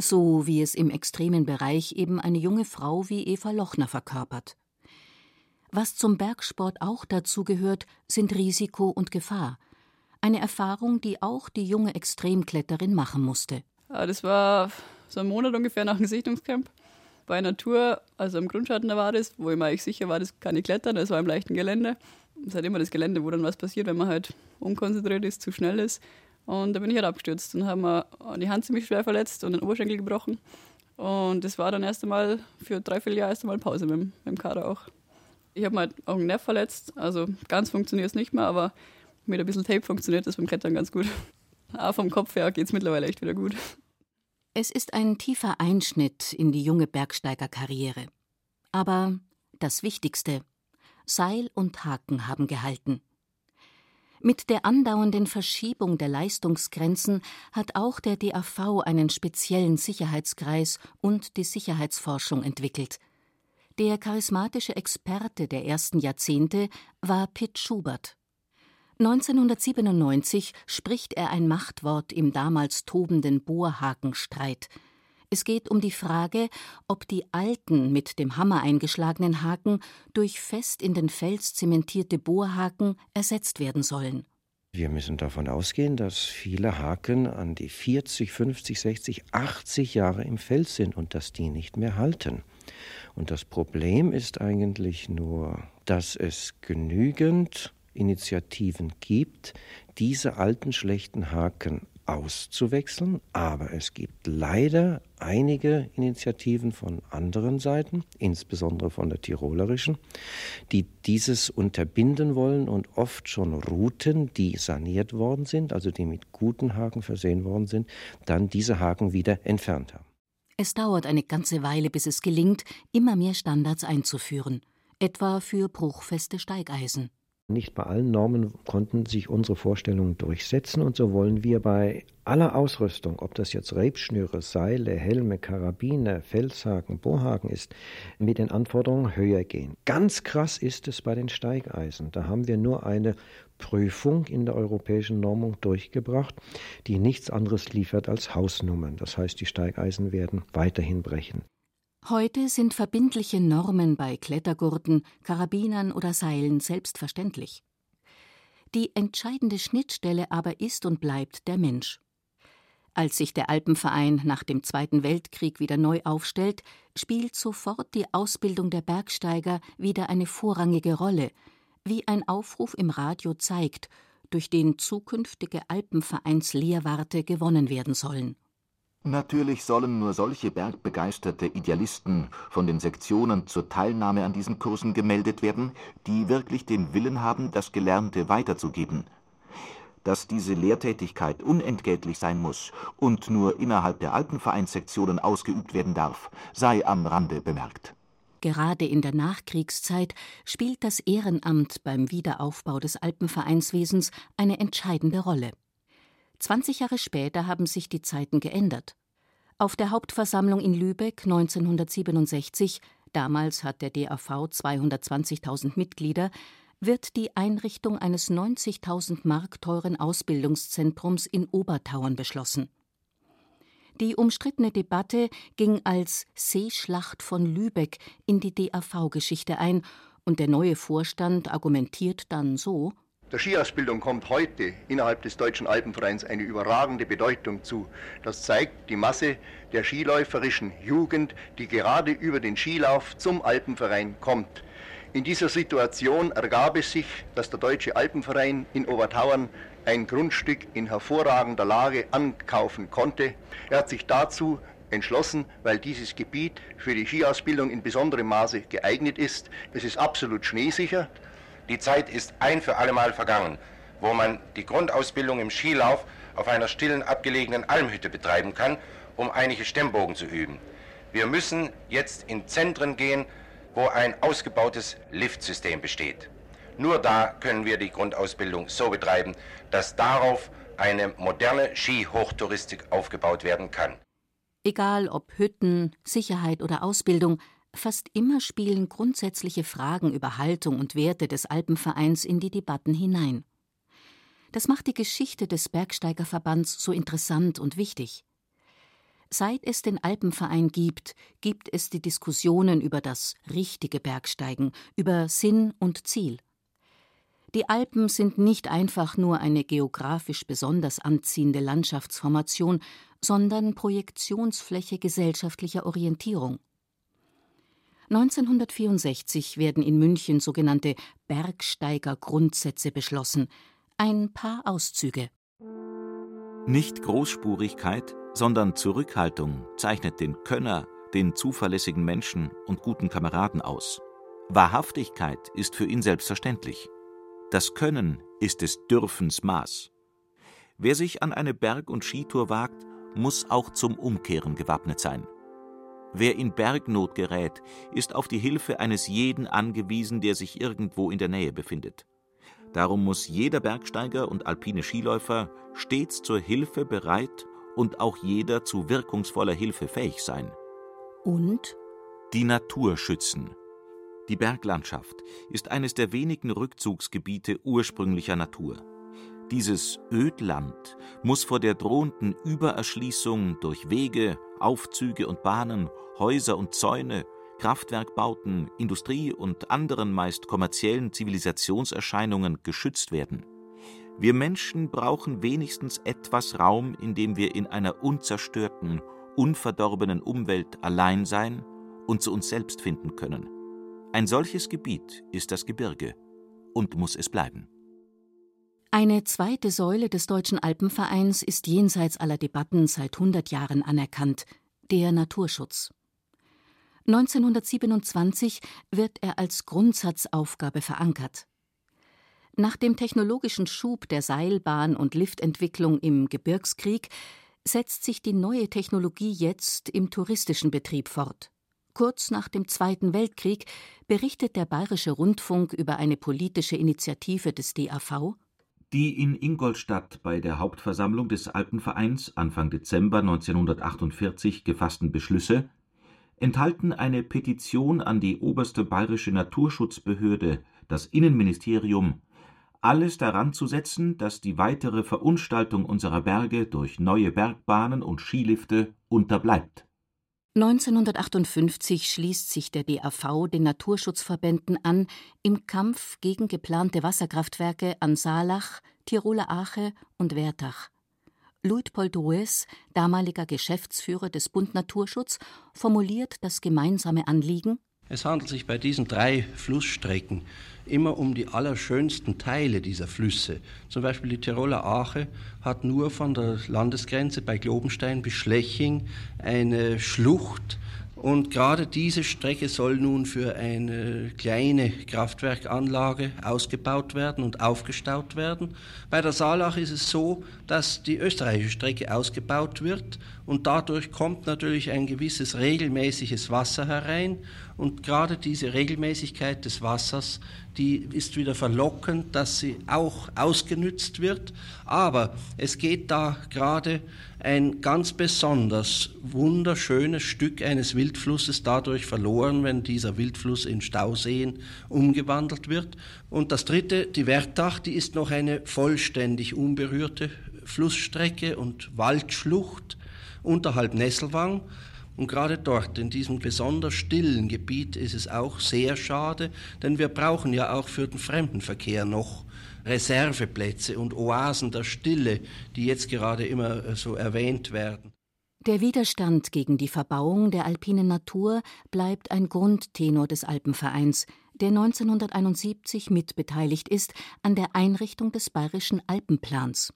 so wie es im extremen Bereich eben eine junge Frau wie Eva Lochner verkörpert. Was zum Bergsport auch dazu gehört, sind Risiko und Gefahr. Eine Erfahrung, die auch die junge Extremkletterin machen musste. Ja, das war so ein Monat ungefähr nach dem Sichtungscamp. Bei Tour, also im Grundschatten da war das, wo ich mir eigentlich sicher war, das kann ich klettern, das war im leichten Gelände. Es ist halt immer das Gelände, wo dann was passiert, wenn man halt unkonzentriert ist, zu schnell ist. Und da bin ich halt abgestürzt und habe mir die Hand ziemlich schwer verletzt und den Oberschenkel gebrochen. Und das war dann erst einmal für drei, vier Jahre erst einmal Pause mit, mit dem Kader auch. Ich habe mir halt auch einen Nerv verletzt, also ganz funktioniert es nicht mehr, aber mit ein bisschen Tape funktioniert das beim Klettern ganz gut. Aber vom Kopf her geht es mittlerweile echt wieder gut. Es ist ein tiefer Einschnitt in die junge Bergsteigerkarriere. Aber das Wichtigste: Seil und Haken haben gehalten. Mit der andauernden Verschiebung der Leistungsgrenzen hat auch der DAV einen speziellen Sicherheitskreis und die Sicherheitsforschung entwickelt. Der charismatische Experte der ersten Jahrzehnte war Pitt Schubert. 1997 spricht er ein Machtwort im damals tobenden Bohrhakenstreit – es geht um die Frage, ob die alten mit dem Hammer eingeschlagenen Haken durch fest in den Fels zementierte Bohrhaken ersetzt werden sollen. Wir müssen davon ausgehen, dass viele Haken an die 40, 50, 60, 80 Jahre im Fels sind und dass die nicht mehr halten. Und das Problem ist eigentlich nur, dass es genügend Initiativen gibt, diese alten schlechten Haken auszuwechseln, aber es gibt leider einige Initiativen von anderen Seiten, insbesondere von der tirolerischen, die dieses unterbinden wollen und oft schon Routen, die saniert worden sind, also die mit guten Haken versehen worden sind, dann diese Haken wieder entfernt haben. Es dauert eine ganze Weile, bis es gelingt, immer mehr Standards einzuführen, etwa für bruchfeste Steigeisen. Nicht bei allen Normen konnten sich unsere Vorstellungen durchsetzen und so wollen wir bei aller Ausrüstung, ob das jetzt Rebschnüre, Seile, Helme, Karabiner, Felshaken, Bohrhaken ist, mit den Anforderungen höher gehen. Ganz krass ist es bei den Steigeisen. Da haben wir nur eine Prüfung in der europäischen Normung durchgebracht, die nichts anderes liefert als Hausnummern. Das heißt, die Steigeisen werden weiterhin brechen. Heute sind verbindliche Normen bei Klettergurten, Karabinern oder Seilen selbstverständlich. Die entscheidende Schnittstelle aber ist und bleibt der Mensch. Als sich der Alpenverein nach dem Zweiten Weltkrieg wieder neu aufstellt, spielt sofort die Ausbildung der Bergsteiger wieder eine vorrangige Rolle, wie ein Aufruf im Radio zeigt, durch den zukünftige Alpenvereinslehrwarte gewonnen werden sollen. Natürlich sollen nur solche bergbegeisterte Idealisten von den Sektionen zur Teilnahme an diesen Kursen gemeldet werden, die wirklich den Willen haben, das Gelernte weiterzugeben. Dass diese Lehrtätigkeit unentgeltlich sein muss und nur innerhalb der Alpenvereinssektionen ausgeübt werden darf, sei am Rande bemerkt. Gerade in der Nachkriegszeit spielt das Ehrenamt beim Wiederaufbau des Alpenvereinswesens eine entscheidende Rolle. 20 Jahre später haben sich die Zeiten geändert. Auf der Hauptversammlung in Lübeck 1967, damals hat der DAV 220.000 Mitglieder, wird die Einrichtung eines 90.000 Mark teuren Ausbildungszentrums in Obertauern beschlossen. Die umstrittene Debatte ging als Seeschlacht von Lübeck in die DAV-Geschichte ein, und der neue Vorstand argumentiert dann so: der Skiausbildung kommt heute innerhalb des Deutschen Alpenvereins eine überragende Bedeutung zu. Das zeigt die Masse der skiläuferischen Jugend, die gerade über den Skilauf zum Alpenverein kommt. In dieser Situation ergab es sich, dass der Deutsche Alpenverein in Obertauern ein Grundstück in hervorragender Lage ankaufen konnte. Er hat sich dazu entschlossen, weil dieses Gebiet für die Skiausbildung in besonderem Maße geeignet ist. Es ist absolut schneesicher. Die Zeit ist ein für allemal vergangen, wo man die Grundausbildung im Skilauf auf einer stillen, abgelegenen Almhütte betreiben kann, um einige Stemmbogen zu üben. Wir müssen jetzt in Zentren gehen, wo ein ausgebautes Liftsystem besteht. Nur da können wir die Grundausbildung so betreiben, dass darauf eine moderne Skihochtouristik aufgebaut werden kann. Egal ob Hütten, Sicherheit oder Ausbildung, Fast immer spielen grundsätzliche Fragen über Haltung und Werte des Alpenvereins in die Debatten hinein. Das macht die Geschichte des Bergsteigerverbands so interessant und wichtig. Seit es den Alpenverein gibt, gibt es die Diskussionen über das richtige Bergsteigen, über Sinn und Ziel. Die Alpen sind nicht einfach nur eine geografisch besonders anziehende Landschaftsformation, sondern Projektionsfläche gesellschaftlicher Orientierung. 1964 werden in München sogenannte Bergsteiger-Grundsätze beschlossen. Ein paar Auszüge. Nicht Großspurigkeit, sondern Zurückhaltung zeichnet den Könner, den zuverlässigen Menschen und guten Kameraden aus. Wahrhaftigkeit ist für ihn selbstverständlich. Das Können ist des Dürfens Maß. Wer sich an eine Berg- und Skitour wagt, muss auch zum Umkehren gewappnet sein. Wer in Bergnot gerät, ist auf die Hilfe eines jeden angewiesen, der sich irgendwo in der Nähe befindet. Darum muss jeder Bergsteiger und alpine Skiläufer stets zur Hilfe bereit und auch jeder zu wirkungsvoller Hilfe fähig sein. Und? Die Natur schützen. Die Berglandschaft ist eines der wenigen Rückzugsgebiete ursprünglicher Natur. Dieses Ödland muss vor der drohenden Übererschließung durch Wege, Aufzüge und Bahnen, Häuser und Zäune, Kraftwerkbauten, Industrie und anderen meist kommerziellen Zivilisationserscheinungen geschützt werden. Wir Menschen brauchen wenigstens etwas Raum, in dem wir in einer unzerstörten, unverdorbenen Umwelt allein sein und zu uns selbst finden können. Ein solches Gebiet ist das Gebirge und muss es bleiben. Eine zweite Säule des Deutschen Alpenvereins ist jenseits aller Debatten seit 100 Jahren anerkannt, der Naturschutz. 1927 wird er als Grundsatzaufgabe verankert. Nach dem technologischen Schub der Seilbahn- und Liftentwicklung im Gebirgskrieg setzt sich die neue Technologie jetzt im touristischen Betrieb fort. Kurz nach dem Zweiten Weltkrieg berichtet der Bayerische Rundfunk über eine politische Initiative des DAV die in Ingolstadt bei der Hauptversammlung des Alpenvereins Anfang Dezember 1948 gefassten Beschlüsse enthalten eine Petition an die Oberste Bayerische Naturschutzbehörde, das Innenministerium, alles daran zu setzen, dass die weitere Verunstaltung unserer Berge durch neue Bergbahnen und Skilifte unterbleibt. 1958 schließt sich der DAV den Naturschutzverbänden an im Kampf gegen geplante Wasserkraftwerke an Saalach, Tiroler Ache und Wertach. Luitpold Rues, damaliger Geschäftsführer des Bund Naturschutz, formuliert das gemeinsame Anliegen es handelt sich bei diesen drei Flussstrecken immer um die allerschönsten Teile dieser Flüsse. Zum Beispiel die Tiroler Ache hat nur von der Landesgrenze bei Globenstein bis Schleching eine Schlucht, und gerade diese Strecke soll nun für eine kleine Kraftwerkanlage ausgebaut werden und aufgestaut werden. Bei der Saalach ist es so, dass die österreichische Strecke ausgebaut wird und dadurch kommt natürlich ein gewisses regelmäßiges Wasser herein und gerade diese Regelmäßigkeit des Wassers, die ist wieder verlockend, dass sie auch ausgenützt wird. Aber es geht da gerade ein ganz besonders wunderschönes Stück eines Wildflusses dadurch verloren, wenn dieser Wildfluss in Stauseen umgewandelt wird. Und das dritte, die Wertach, die ist noch eine vollständig unberührte Flussstrecke und Waldschlucht unterhalb Nesselwang. Und gerade dort, in diesem besonders stillen Gebiet, ist es auch sehr schade, denn wir brauchen ja auch für den Fremdenverkehr noch Reserveplätze und Oasen der Stille, die jetzt gerade immer äh, so erwähnt werden. Der Widerstand gegen die Verbauung der alpinen Natur bleibt ein Grundtenor des Alpenvereins, der 1971 mitbeteiligt ist an der Einrichtung des Bayerischen Alpenplans.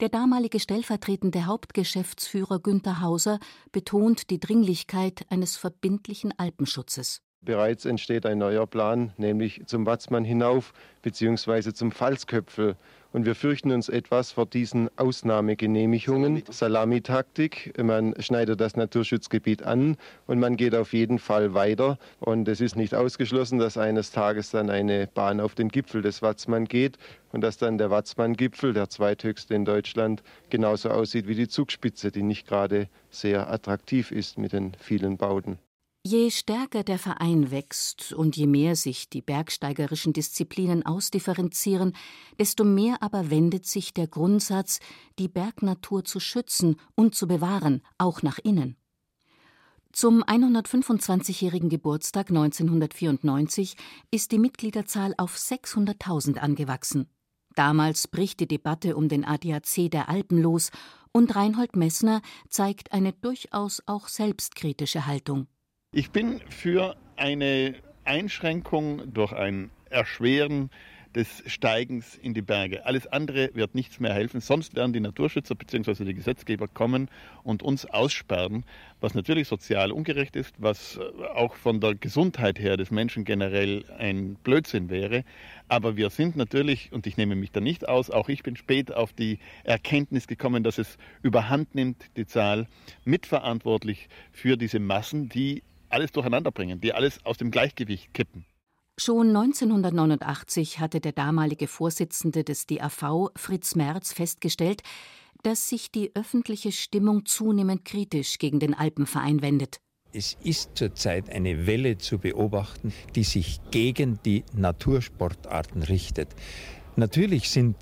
Der damalige stellvertretende Hauptgeschäftsführer Günter Hauser betont die Dringlichkeit eines verbindlichen Alpenschutzes. Bereits entsteht ein neuer Plan, nämlich zum Watzmann hinauf bzw. zum Pfalzköpfel. Und wir fürchten uns etwas vor diesen Ausnahmegenehmigungen. Salamitaktik, man schneidet das Naturschutzgebiet an und man geht auf jeden Fall weiter. Und es ist nicht ausgeschlossen, dass eines Tages dann eine Bahn auf den Gipfel des Watzmann geht und dass dann der Watzmann-Gipfel, der zweithöchste in Deutschland, genauso aussieht wie die Zugspitze, die nicht gerade sehr attraktiv ist mit den vielen Bauten. Je stärker der Verein wächst und je mehr sich die bergsteigerischen Disziplinen ausdifferenzieren, desto mehr aber wendet sich der Grundsatz, die Bergnatur zu schützen und zu bewahren, auch nach innen. Zum 125-jährigen Geburtstag 1994 ist die Mitgliederzahl auf 600.000 angewachsen. Damals bricht die Debatte um den ADAC der Alpen los und Reinhold Messner zeigt eine durchaus auch selbstkritische Haltung. Ich bin für eine Einschränkung durch ein Erschweren des Steigens in die Berge. Alles andere wird nichts mehr helfen. Sonst werden die Naturschützer bzw. die Gesetzgeber kommen und uns aussperren, was natürlich sozial ungerecht ist, was auch von der Gesundheit her des Menschen generell ein Blödsinn wäre. Aber wir sind natürlich, und ich nehme mich da nicht aus, auch ich bin spät auf die Erkenntnis gekommen, dass es überhand nimmt, die Zahl mitverantwortlich für diese Massen, die alles durcheinander bringen, die alles aus dem Gleichgewicht kippen. Schon 1989 hatte der damalige Vorsitzende des DAV, Fritz Merz, festgestellt, dass sich die öffentliche Stimmung zunehmend kritisch gegen den Alpenverein wendet. Es ist zurzeit eine Welle zu beobachten, die sich gegen die Natursportarten richtet. Natürlich sind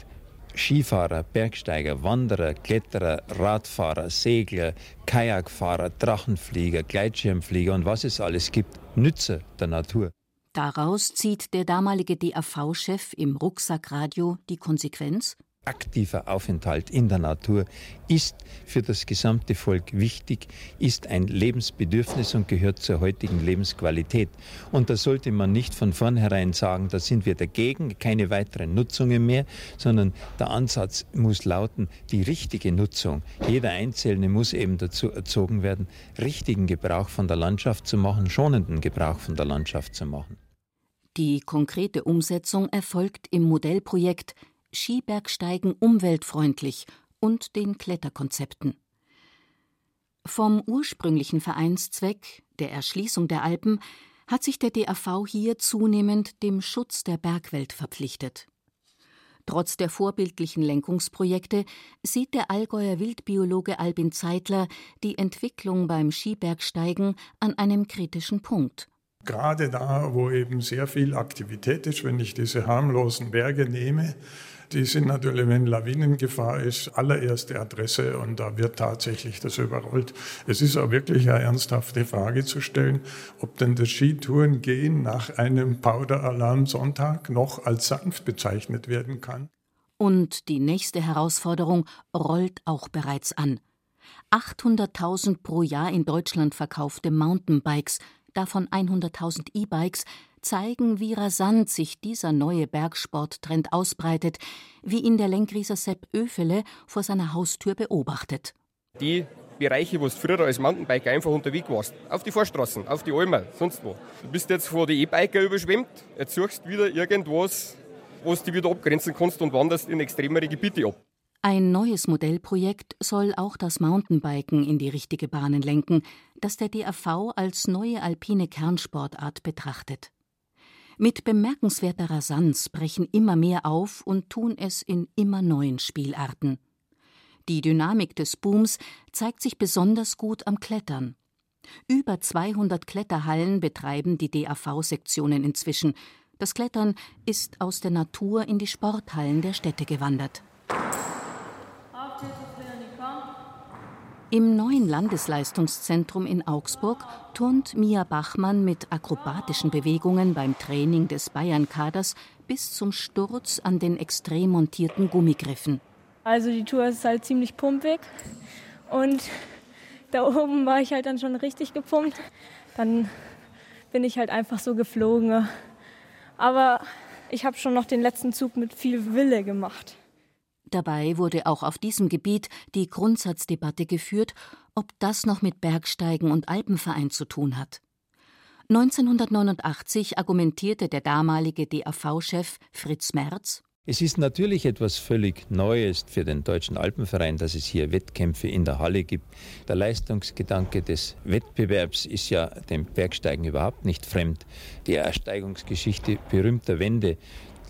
Skifahrer, Bergsteiger, Wanderer, Kletterer, Radfahrer, Segler, Kajakfahrer, Drachenflieger, Gleitschirmflieger und was es alles gibt, Nützer der Natur. Daraus zieht der damalige DAV-Chef im Rucksackradio die Konsequenz? Aktiver Aufenthalt in der Natur ist für das gesamte Volk wichtig, ist ein Lebensbedürfnis und gehört zur heutigen Lebensqualität. Und da sollte man nicht von vornherein sagen, da sind wir dagegen, keine weiteren Nutzungen mehr, sondern der Ansatz muss lauten, die richtige Nutzung. Jeder Einzelne muss eben dazu erzogen werden, richtigen Gebrauch von der Landschaft zu machen, schonenden Gebrauch von der Landschaft zu machen. Die konkrete Umsetzung erfolgt im Modellprojekt Skibergsteigen umweltfreundlich und den Kletterkonzepten. Vom ursprünglichen Vereinszweck, der Erschließung der Alpen, hat sich der DAV hier zunehmend dem Schutz der Bergwelt verpflichtet. Trotz der vorbildlichen Lenkungsprojekte sieht der Allgäuer Wildbiologe Albin Zeitler die Entwicklung beim Skibergsteigen an einem kritischen Punkt. Gerade da, wo eben sehr viel Aktivität ist, wenn ich diese harmlosen Berge nehme, die sind natürlich, wenn Lawinengefahr ist, allererste Adresse und da wird tatsächlich das überrollt. Es ist auch wirklich eine ernsthafte Frage zu stellen, ob denn das Skitourengehen nach einem Powder-Alarm Sonntag noch als sanft bezeichnet werden kann. Und die nächste Herausforderung rollt auch bereits an. 800.000 pro Jahr in Deutschland verkaufte Mountainbikes, davon 100.000 E-Bikes, zeigen, wie rasant sich dieser neue Bergsporttrend ausbreitet, wie ihn der Lenkrieser Sepp Öfele vor seiner Haustür beobachtet. Die Bereiche, wo du früher als Mountainbiker einfach unterwegs warst, auf die Vorstraßen, auf die Almer, sonst wo. Du bist jetzt vor die E-Biker überschwemmt, jetzt suchst wieder irgendwas, wo du dich wieder abgrenzen kannst und wanderst in extremere Gebiete ab. Ein neues Modellprojekt soll auch das Mountainbiken in die richtige Bahnen lenken, das der DAV als neue alpine Kernsportart betrachtet. Mit bemerkenswerter Rasanz brechen immer mehr auf und tun es in immer neuen Spielarten. Die Dynamik des Booms zeigt sich besonders gut am Klettern. Über 200 Kletterhallen betreiben die DAV-Sektionen inzwischen. Das Klettern ist aus der Natur in die Sporthallen der Städte gewandert. Im neuen Landesleistungszentrum in Augsburg turnt Mia Bachmann mit akrobatischen Bewegungen beim Training des Bayern-Kaders bis zum Sturz an den extrem montierten Gummigriffen. Also die Tour ist halt ziemlich pumpig und da oben war ich halt dann schon richtig gepumpt. Dann bin ich halt einfach so geflogen. Aber ich habe schon noch den letzten Zug mit viel Wille gemacht. Dabei wurde auch auf diesem Gebiet die Grundsatzdebatte geführt, ob das noch mit Bergsteigen und Alpenverein zu tun hat. 1989 argumentierte der damalige DAV-Chef Fritz Merz es ist natürlich etwas völlig Neues für den Deutschen Alpenverein, dass es hier Wettkämpfe in der Halle gibt. Der Leistungsgedanke des Wettbewerbs ist ja dem Bergsteigen überhaupt nicht fremd. Die Ersteigungsgeschichte berühmter Wände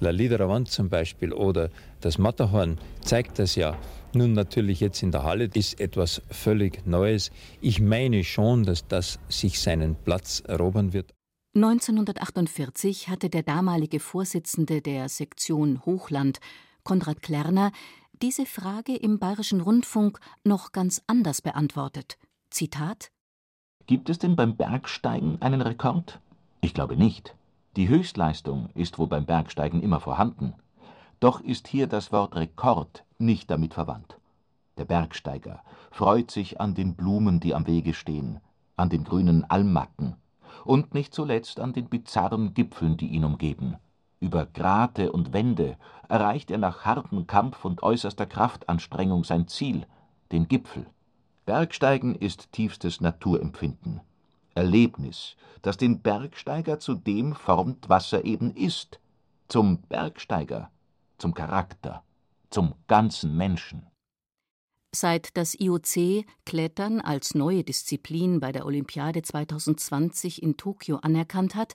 La Liderer Wand zum Beispiel oder das Matterhorn zeigt das ja. Nun natürlich jetzt in der Halle ist etwas völlig Neues. Ich meine schon, dass das sich seinen Platz erobern wird. 1948 hatte der damalige Vorsitzende der Sektion Hochland, Konrad Klerner, diese Frage im Bayerischen Rundfunk noch ganz anders beantwortet. Zitat Gibt es denn beim Bergsteigen einen Rekord? Ich glaube nicht. Die Höchstleistung ist wohl beim Bergsteigen immer vorhanden. Doch ist hier das Wort Rekord nicht damit verwandt. Der Bergsteiger freut sich an den Blumen, die am Wege stehen, an den grünen Almmatten und nicht zuletzt an den bizarren Gipfeln, die ihn umgeben. Über Grate und Wände erreicht er nach hartem Kampf und äußerster Kraftanstrengung sein Ziel, den Gipfel. Bergsteigen ist tiefstes Naturempfinden. Erlebnis, das den Bergsteiger zu dem formt, was er eben ist, zum Bergsteiger, zum Charakter, zum ganzen Menschen. Seit das IOC Klettern als neue Disziplin bei der Olympiade 2020 in Tokio anerkannt hat,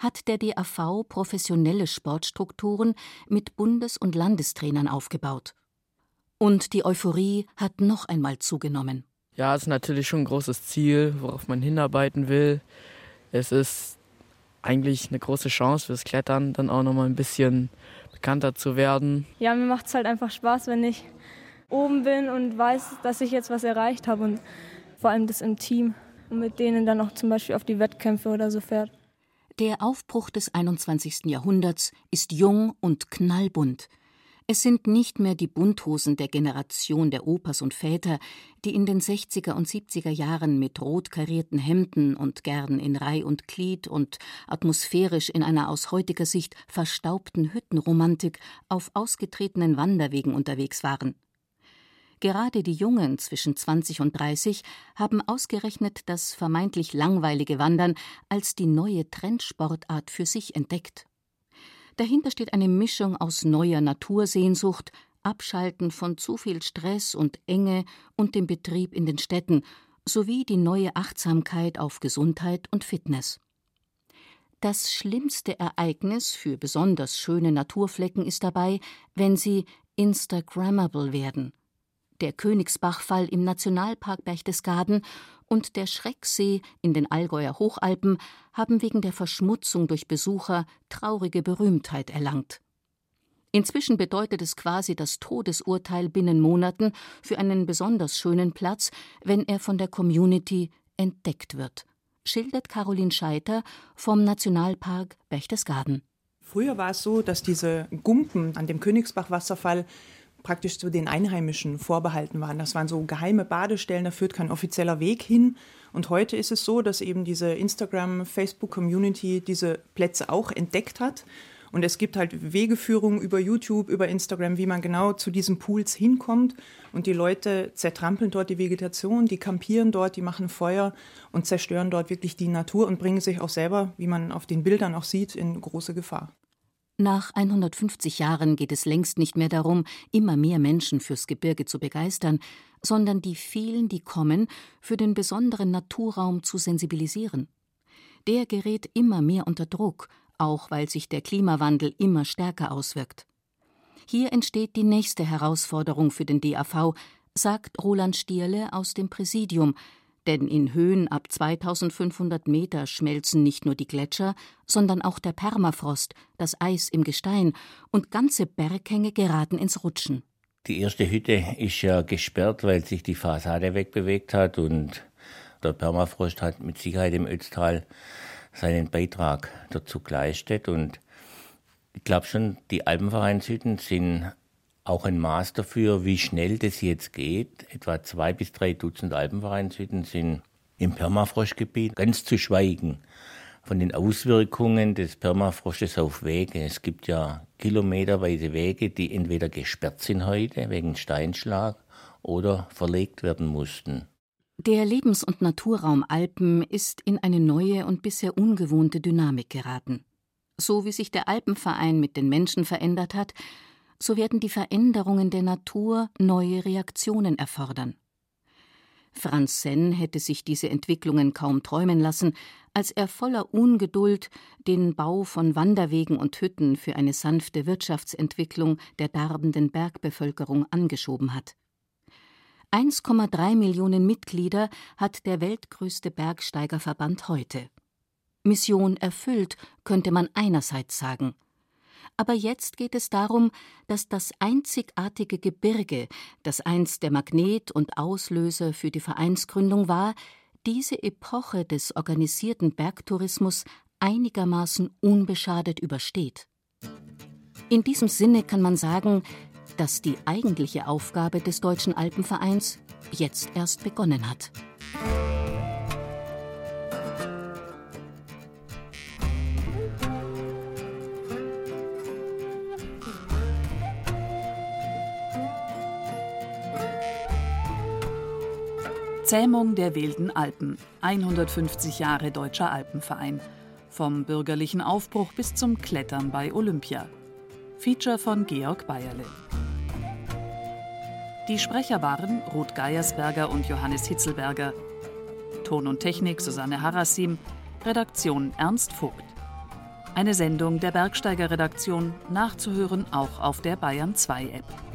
hat der DAV professionelle Sportstrukturen mit Bundes- und Landestrainern aufgebaut. Und die Euphorie hat noch einmal zugenommen. Ja, es ist natürlich schon ein großes Ziel, worauf man hinarbeiten will. Es ist eigentlich eine große Chance fürs Klettern, dann auch noch mal ein bisschen bekannter zu werden. Ja, mir macht es halt einfach Spaß, wenn ich oben bin und weiß, dass ich jetzt was erreicht habe und vor allem das im Team und mit denen dann auch zum Beispiel auf die Wettkämpfe oder so fährt. Der Aufbruch des 21. Jahrhunderts ist jung und knallbunt. Es sind nicht mehr die Bunthosen der Generation der Opas und Väter, die in den 60er und 70er Jahren mit rot karierten Hemden und gern in Reih und Glied und atmosphärisch in einer aus heutiger Sicht verstaubten Hüttenromantik auf ausgetretenen Wanderwegen unterwegs waren. Gerade die Jungen zwischen 20 und 30 haben ausgerechnet das vermeintlich langweilige Wandern als die neue Trendsportart für sich entdeckt. Dahinter steht eine Mischung aus neuer Natursehnsucht, Abschalten von zu viel Stress und Enge und dem Betrieb in den Städten sowie die neue Achtsamkeit auf Gesundheit und Fitness. Das schlimmste Ereignis für besonders schöne Naturflecken ist dabei, wenn sie Instagrammable werden. Der Königsbachfall im Nationalpark Berchtesgaden und der Schrecksee in den Allgäuer Hochalpen haben wegen der Verschmutzung durch Besucher traurige Berühmtheit erlangt. Inzwischen bedeutet es quasi das Todesurteil binnen Monaten für einen besonders schönen Platz, wenn er von der Community entdeckt wird, schildert Caroline Scheiter vom Nationalpark Berchtesgaden. Früher war es so, dass diese Gumpen an dem Königsbach-Wasserfall praktisch zu den Einheimischen vorbehalten waren. Das waren so geheime Badestellen, da führt kein offizieller Weg hin. Und heute ist es so, dass eben diese Instagram, Facebook-Community diese Plätze auch entdeckt hat. Und es gibt halt Wegeführungen über YouTube, über Instagram, wie man genau zu diesen Pools hinkommt. Und die Leute zertrampeln dort die Vegetation, die kampieren dort, die machen Feuer und zerstören dort wirklich die Natur und bringen sich auch selber, wie man auf den Bildern auch sieht, in große Gefahr. Nach 150 Jahren geht es längst nicht mehr darum, immer mehr Menschen fürs Gebirge zu begeistern, sondern die vielen, die kommen, für den besonderen Naturraum zu sensibilisieren. Der gerät immer mehr unter Druck, auch weil sich der Klimawandel immer stärker auswirkt. Hier entsteht die nächste Herausforderung für den DAV, sagt Roland Stierle aus dem Präsidium, denn in Höhen ab 2500 Meter schmelzen nicht nur die Gletscher, sondern auch der Permafrost, das Eis im Gestein, und ganze Berghänge geraten ins Rutschen. Die erste Hütte ist ja gesperrt, weil sich die Fassade wegbewegt hat und der Permafrost hat mit Sicherheit im Ötztal seinen Beitrag dazu geleistet und ich glaube schon, die Alpenvereinshütten sind auch ein Maß dafür, wie schnell das jetzt geht. Etwa zwei bis drei Dutzend Alpenvereinshütten sind im Permafrostgebiet, ganz zu schweigen von den Auswirkungen des Permafrostes auf Wege. Es gibt ja kilometerweise Wege, die entweder gesperrt sind heute wegen Steinschlag oder verlegt werden mussten. Der Lebens- und Naturraum Alpen ist in eine neue und bisher ungewohnte Dynamik geraten. So wie sich der Alpenverein mit den Menschen verändert hat, so werden die Veränderungen der Natur neue Reaktionen erfordern. Franz Senn hätte sich diese Entwicklungen kaum träumen lassen, als er voller Ungeduld den Bau von Wanderwegen und Hütten für eine sanfte Wirtschaftsentwicklung der darbenden Bergbevölkerung angeschoben hat. 1,3 Millionen Mitglieder hat der weltgrößte Bergsteigerverband heute. Mission erfüllt, könnte man einerseits sagen aber jetzt geht es darum, dass das einzigartige Gebirge, das einst der Magnet und Auslöser für die Vereinsgründung war, diese Epoche des organisierten Bergtourismus einigermaßen unbeschadet übersteht. In diesem Sinne kann man sagen, dass die eigentliche Aufgabe des Deutschen Alpenvereins jetzt erst begonnen hat. Zähmung der wilden Alpen. 150 Jahre Deutscher Alpenverein. Vom bürgerlichen Aufbruch bis zum Klettern bei Olympia. Feature von Georg Bayerle. Die Sprecher waren Ruth Geiersberger und Johannes Hitzelberger. Ton und Technik Susanne Harassim. Redaktion Ernst Vogt. Eine Sendung der Bergsteiger Redaktion nachzuhören auch auf der Bayern 2 App.